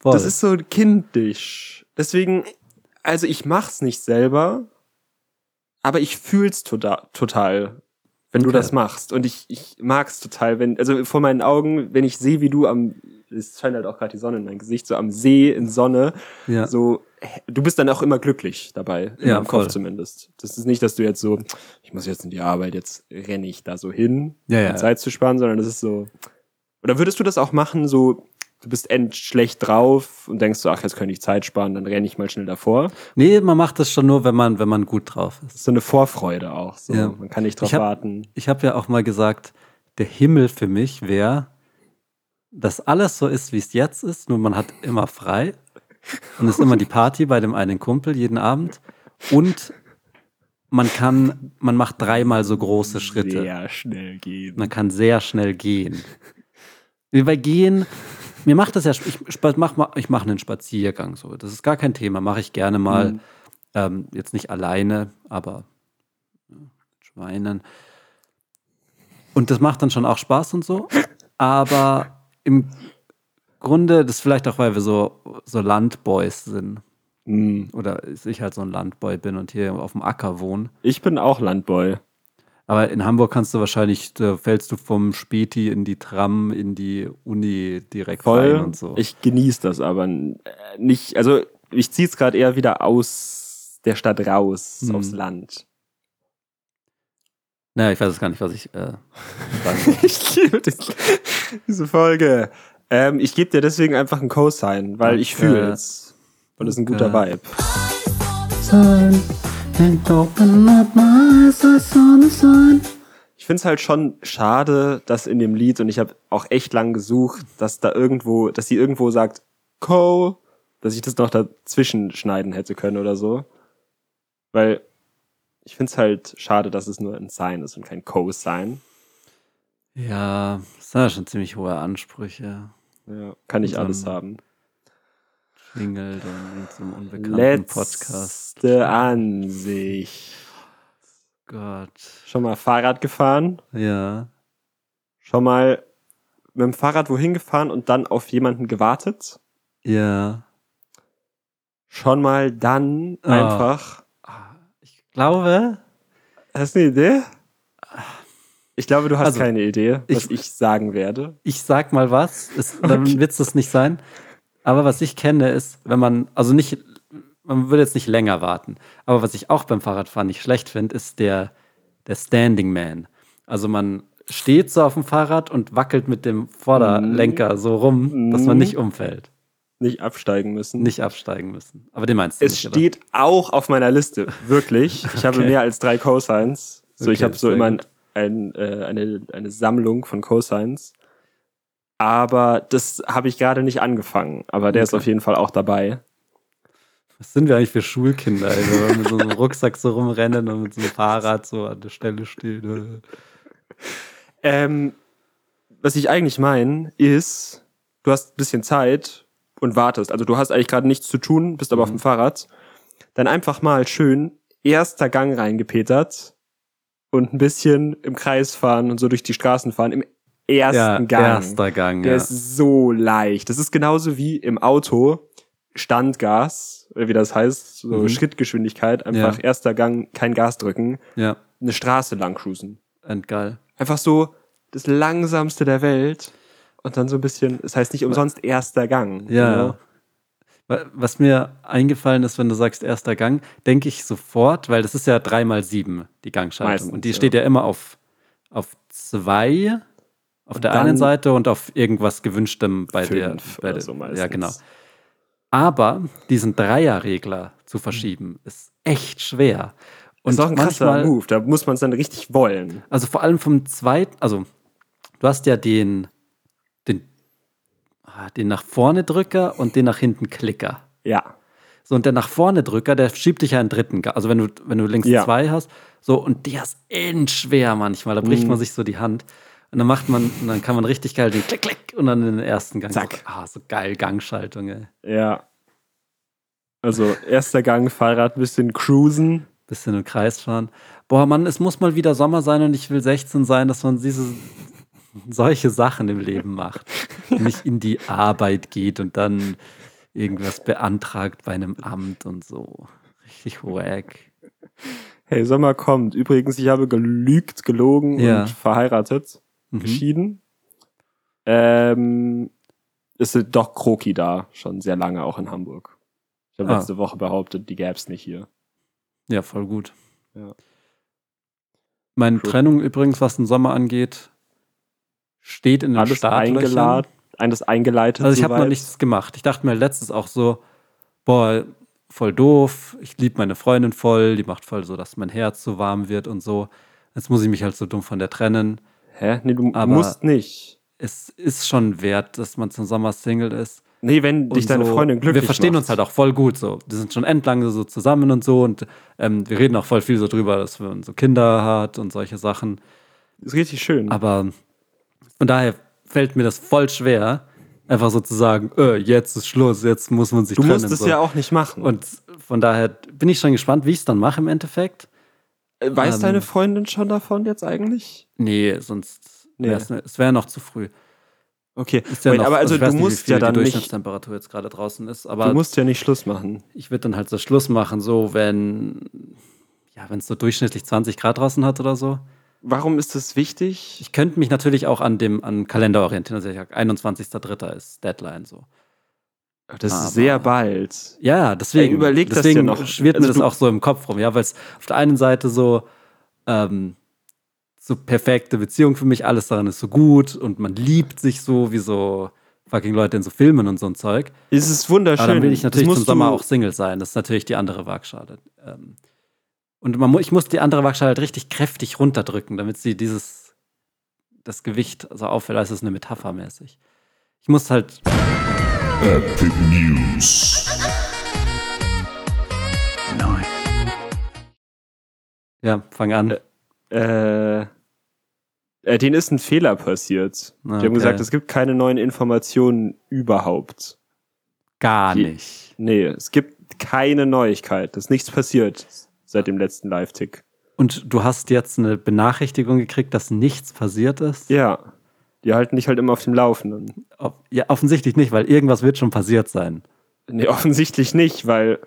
Voll. Das ist so kindisch. Deswegen, also ich mach's nicht selber, aber ich fühl's toda- total, wenn du Okay. das machst. Und ich, ich mag's total, wenn, also vor meinen Augen, wenn ich sehe, wie du am, es scheint halt auch gerade die Sonne in mein Gesicht, so am See in Sonne, ja. so du bist dann auch immer glücklich dabei. Ja, meinem Kopf zumindest. Das ist nicht, dass du jetzt so, ich muss jetzt in die Arbeit, jetzt renne ich da so hin, Ja, ja. um Zeit zu sparen, sondern das ist so. Oder würdest du das auch machen, so, du bist end schlecht drauf und denkst so, ach, jetzt könnte ich Zeit sparen, dann renne ich mal schnell davor. Nee, man macht das schon nur, wenn man, wenn man gut drauf ist. Das ist so eine Vorfreude auch. So. Ja. Man kann nicht drauf Ich hab- warten. Ich habe ja auch mal gesagt, der Himmel für mich wäre, dass alles so ist, wie es jetzt ist, nur man hat immer frei und es ist immer die Party bei dem einen Kumpel jeden Abend und man kann, man macht dreimal so große Schritte. Sehr schnell gehen. Man kann sehr schnell gehen. Wie bei Gehen, mir macht das ja, ich, mach mal, ich mache einen Spaziergang so. Das ist gar kein Thema, mache ich gerne mal. Mhm. Ähm, jetzt nicht alleine, aber ja, Schweinen. Und das macht dann schon auch Spaß und so. Aber im Grunde, das ist vielleicht auch, weil wir so, so Landboys sind. Mm. Oder ich halt so ein Landboy bin und hier auf dem Acker wohne. Ich bin auch Landboy. Aber in Hamburg kannst du wahrscheinlich, da fällst du vom Späti in die Tram, in die Uni direkt Voll. rein und so. Ich genieße das aber äh, nicht. Also, ich ziehe es gerade eher wieder aus der Stadt raus, Hm. aufs Land. naja, ich weiß jetzt gar nicht, was ich äh, sagen (laughs) ich liebe diese Folge. Ähm, ich gebe dir deswegen einfach einen Cosign, weil ich fühle es. Und es ist ein guter Ich finde es halt schon schade, dass in dem Lied, und ich habe auch echt lang gesucht, dass da irgendwo, dass sie irgendwo sagt, Co, dass ich das noch dazwischen schneiden hätte können oder so. Weil ich finde es halt schade, dass es nur ein Sign ist und kein Co-Sign. Ja, das sind ja schon ziemlich hohe Ansprüche. Ja, kann So alles haben. Klingelt und einem unbekannten Podcast. Letzte Ansicht. Gott. Schon mal Fahrrad gefahren? Ja. Schon mal mit dem Fahrrad wohin gefahren und dann auf jemanden gewartet? Ja. Schon mal dann Ah. einfach. Ich glaube, Hast du eine Idee? Ich glaube, du hast Also, keine Idee, was ich- ich, sagen werde. ich sag mal was, es, dann wird es das nicht sein. Aber was ich kenne, ist, wenn man, also nicht, man würde jetzt nicht länger warten. Aber was ich auch beim Fahrradfahren nicht schlecht finde, ist der, der Standing Man. Also man steht so auf dem Fahrrad und wackelt mit dem Vorderlenker so rum, dass man Mhm. nicht umfällt, Nicht absteigen müssen. nicht absteigen müssen. Aber den meinst du es nicht, oder? steht auch auf meiner Liste, wirklich. (laughs) Ich habe Okay. mehr als drei Cosigns. So, ich Okay, habe so immer ein, ein, äh, eine, eine Sammlung von Cosigns. Aber das habe ich gerade nicht angefangen. Aber der ist Okay. auf jeden Fall auch dabei. Was sind wir eigentlich für Schulkinder, ey, wenn wir mit so einem Rucksack so rumrennen und mit so einem Fahrrad so an der Stelle stehen? Ähm, was ich eigentlich meine, ist, du hast ein bisschen Zeit und wartest. Also du hast eigentlich gerade nichts zu tun, bist aber auf dem Fahrrad. Dann einfach mal schön erster Gang reingepetert und ein bisschen im Kreis fahren und so durch die Straßen fahren. Im ersten Ja, Gang. erster Gang, Der ja. ist so leicht. Das ist genauso wie im Auto Standgas, wie das heißt, so Mhm. Schrittgeschwindigkeit, einfach Ja. erster Gang, kein Gas drücken, Ja, eine Straße lang cruisen. endgeil. Einfach so das langsamste der Welt und dann so ein bisschen, es heißt nicht umsonst erster Gang. Ja. Wa- Was mir eingefallen ist, wenn du sagst erster Gang, denke ich sofort, weil das ist ja dreimal sieben, die Gangschaltung. Meistens, und die steht ja immer auf, auf zwei auf Und der einen Seite und auf irgendwas Gewünschtem bei der. Bei der so ja, genau. Aber diesen Dreierregler zu verschieben, ist echt schwer. Und ist auch ein krasser manchmal, Move, da muss man es dann richtig wollen. Also vor allem vom zweiten, also du hast ja den, den, ah, den nach vorne Drücker und den nach hinten Klicker. Ja. So, und der nach vorne Drücker, der schiebt dich ja einen dritten. Also wenn du, wenn du links Ja. zwei hast, so, und der ist endschwer manchmal. Da bricht Mhm. man sich so die Hand. Und dann macht man, und dann kann man richtig geil den Klick, Klick und dann in den ersten Gang. Zack. So, ah, so geil Gangschaltung, ey. Ja. Also erster Gang, Fahrrad, bisschen cruisen. Bisschen im Kreis fahren. Boah, Mann, es muss mal wieder Sommer sein und ich will 16 sein, dass man diese solche Sachen im Leben macht. Nicht in die Arbeit geht und dann irgendwas beantragt bei einem Amt und so. Richtig wack. Hey, Sommer kommt. Übrigens, ich habe gelügt, gelogen Ja. und verheiratet, Mhm. geschieden. Ähm, sind doch Kroki da, schon sehr lange, auch in Hamburg. Ich habe Ah. letzte Woche behauptet, die gäbe es nicht hier. Ja, voll gut. Ja. Meine Cool. Trennung übrigens, was den Sommer angeht, steht in den Alles eingeladen, alles eingeleitet. Also ich habe noch nichts gemacht. Ich dachte mir letztens auch so, boah, voll doof. Ich liebe meine Freundin voll. Die macht voll so, dass mein Herz so warm wird und so. Jetzt muss ich mich halt so dumm von der trennen. Hä? Nee, du Aber- musst nicht. Es ist schon wert, dass man zum Sommer Single ist. Nee, wenn dich deine so. Freundin glücklich Wir verstehen macht. uns halt auch voll gut so. Wir sind schon endlang so zusammen und so und ähm, wir reden auch voll viel so drüber, dass man so Kinder hat und solche Sachen. Ist richtig schön. Aber von daher fällt mir das voll schwer, einfach so zu sagen, äh, jetzt ist Schluss, jetzt muss man sich du trennen. musst es so. ja auch nicht machen. Und von daher bin ich schon gespannt, wie ich es dann mache im Endeffekt. Äh, weiß ähm, deine Freundin schon davon jetzt eigentlich? Nee, sonst Nee. wär's ne, es wäre noch zu früh. Okay, ja Wait, noch, aber also ich weiß du nicht, musst viel ja die dann nicht, Durchschnittstemperatur jetzt gerade draußen ist, aber du musst ja nicht Schluss machen. ich würde dann halt so Schluss machen, so wenn ja, wenn es so durchschnittlich 20 Grad draußen hat oder so. Warum ist das wichtig? Ich könnte mich natürlich auch an dem an Kalender orientieren, also ich sag, 21.03. ist Deadline so. Das Aber- ist sehr bald. Ja, deswegen, Ey, überleg das deswegen dir noch. schwirrt Also mir das auch so im Kopf rum, ja, weil es auf der einen Seite so, ähm, so perfekte Beziehung für mich, alles daran ist so gut und man liebt sich so wie so fucking Leute in so Filmen und so ein Zeug. Es ist wunderschön. Aber dann will ich Das natürlich zum Sommer auch Single sein. Das ist natürlich die andere Waagschale. Ähm, und man, ich muss die andere Waagschale halt richtig kräftig runterdrücken, damit sie dieses, das Gewicht so auffällt, als ist eine Metapher mäßig. Ich muss halt, Epic News. ja, fang an. Äh, äh, denen ist ein Fehler passiert. Ah, Die haben okay. gesagt, es gibt keine neuen Informationen überhaupt. Gar die- nicht. Nee, es gibt keine Neuigkeit. Es ist nichts passiert seit dem letzten Live-Tick. Und du hast jetzt eine Benachrichtigung gekriegt, dass nichts passiert ist? Ja. Die halten dich halt immer auf dem Laufenden. Ja, offensichtlich nicht, weil irgendwas wird schon passiert sein. Nee, offensichtlich nicht, weil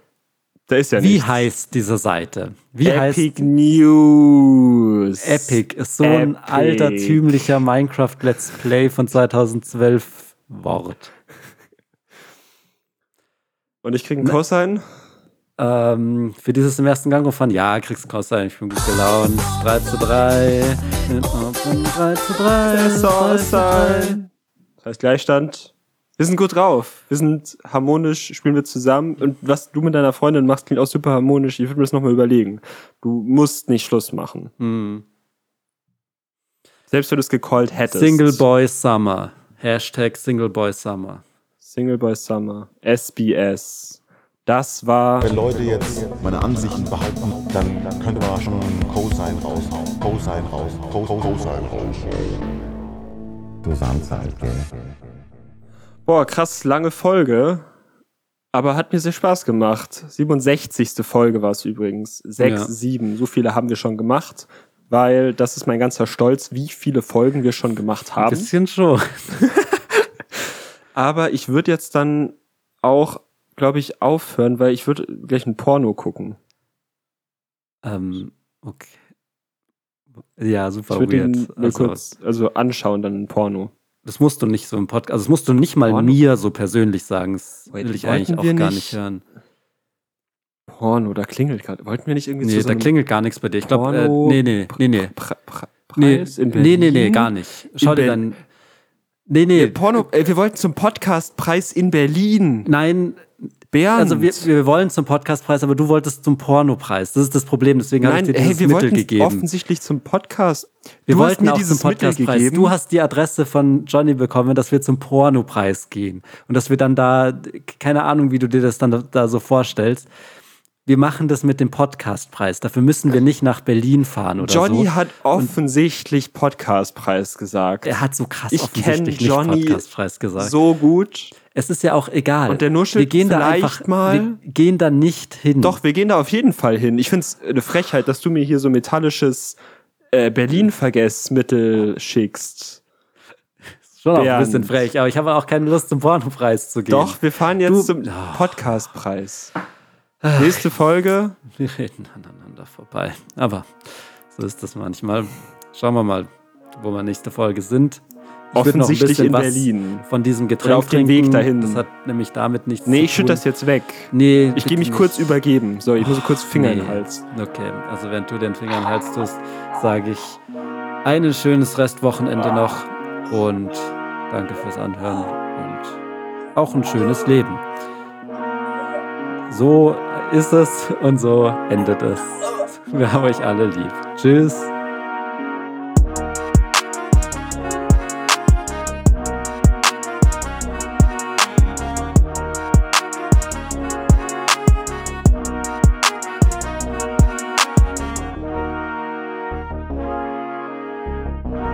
da ist ja Wie nichts. heißt diese Seite? Wie heißt Epic News. Epic? Ist so ein Epic. altertümlicher Minecraft Let's Play von 2012 Wort. Und ich krieg einen Cosine? Ähm, für dieses im ersten Gang von ja, kriegst du ein, ich bin gut gelaunt. 3 zu 3. 3 zu 3. Es 3 soll zu 3. sein. Das heißt Gleichstand. Wir sind gut drauf. Wir sind harmonisch, spielen wir zusammen. Und was du mit deiner Freundin machst, klingt auch super harmonisch. Ich würde mir das nochmal überlegen. Du musst nicht Schluss machen. Hm. Selbst wenn du es gecallt hättest. Single Boy Summer. Hashtag Single Boy Summer. Single Boy Summer. SBS. Das war. Wenn Leute jetzt meine Ansichten behaupten, dann, dann könnte man schon Cosine raushauen. Cosine raushauen. Co- Co- Cosine raushauen. Du Samstag, gell? Boah, krass lange Folge. Aber hat mir sehr Spaß gemacht. 67. Folge war es übrigens. 6, Ja. 7. So viele haben wir schon gemacht. Weil das ist mein ganzer Stolz, wie viele Folgen wir schon gemacht Ein haben. bisschen schon. (laughs) Aber ich würde jetzt dann auch, glaube ich, aufhören, weil ich würde gleich ein Porno gucken. ähm, okay. Ja, super Ich weird. mir Also, kurz also anschauen, dann ein Porno. das musst du nicht so im Podcast, also das musst du nicht mal Porno? mir so persönlich sagen. Das Wait, will ich eigentlich auch gar nicht- nicht hören. Porno, da klingelt gerade. Wollten wir nicht irgendwie Nee, da klingelt gar nichts bei dir. Ich glaube, äh, nee, nee, nee, nee. Pre Pre Nee, Preis in nee, nee, nee, Berlin? gar nicht. Schau dir dann. Nee, nee. Porno, äh, wir wollten zum Podcastpreis in Berlin. Nein, Bernd. also wir, wir wollen zum Podcastpreis, aber du wolltest zum Pornopreis. Das ist das Problem, deswegen habe ich dir dieses wir Mittel gegeben. offensichtlich zum Podcast. Wir du wollten mir auch zum Podcastpreis. Du hast die Adresse von Johnny bekommen, dass wir zum Pornopreis gehen. Und dass wir dann da, keine Ahnung, wie du dir das dann da, da so vorstellst. Wir machen das mit dem Podcastpreis. Dafür müssen wir nicht nach Berlin fahren oder Johnny so. hat offensichtlich Podcastpreis gesagt. Er hat so krass Ich offensichtlich Johnny Podcastpreis gesagt. so gut. Es ist ja auch egal. Und der nuschelt wir gehen da einfach, mal. Wir gehen da nicht hin. Doch, wir gehen da auf jeden Fall hin. Ich finde es eine Frechheit, dass du mir hier so metallisches äh, Berlin-Vergessmittel schickst. Schon auch ein bisschen frech, aber ich habe auch keine Lust, zum Pornopreis zu gehen. Doch, wir fahren jetzt Du- zum Ah. Podcastpreis. Nächste Folge. (laughs) Wir reden aneinander vorbei. Aber so ist das manchmal. Schauen wir mal, wo wir nächste Folge sind. Offensichtlich in Berlin. Von diesem Getränk auf dem Weg dahin. Das hat nämlich damit nichts Nee, zu ich schütte tun. das jetzt weg. Nee, Ich gehe mich nicht. kurz übergeben. So, ich muss kurz Finger in Nee. den Hals. Okay, also wenn du den Finger in den Hals tust, sage ich ein schönes Restwochenende noch und danke fürs Anhören und auch ein schönes Leben. So ist es und so endet es. Wir haben euch alle lieb. Tschüss.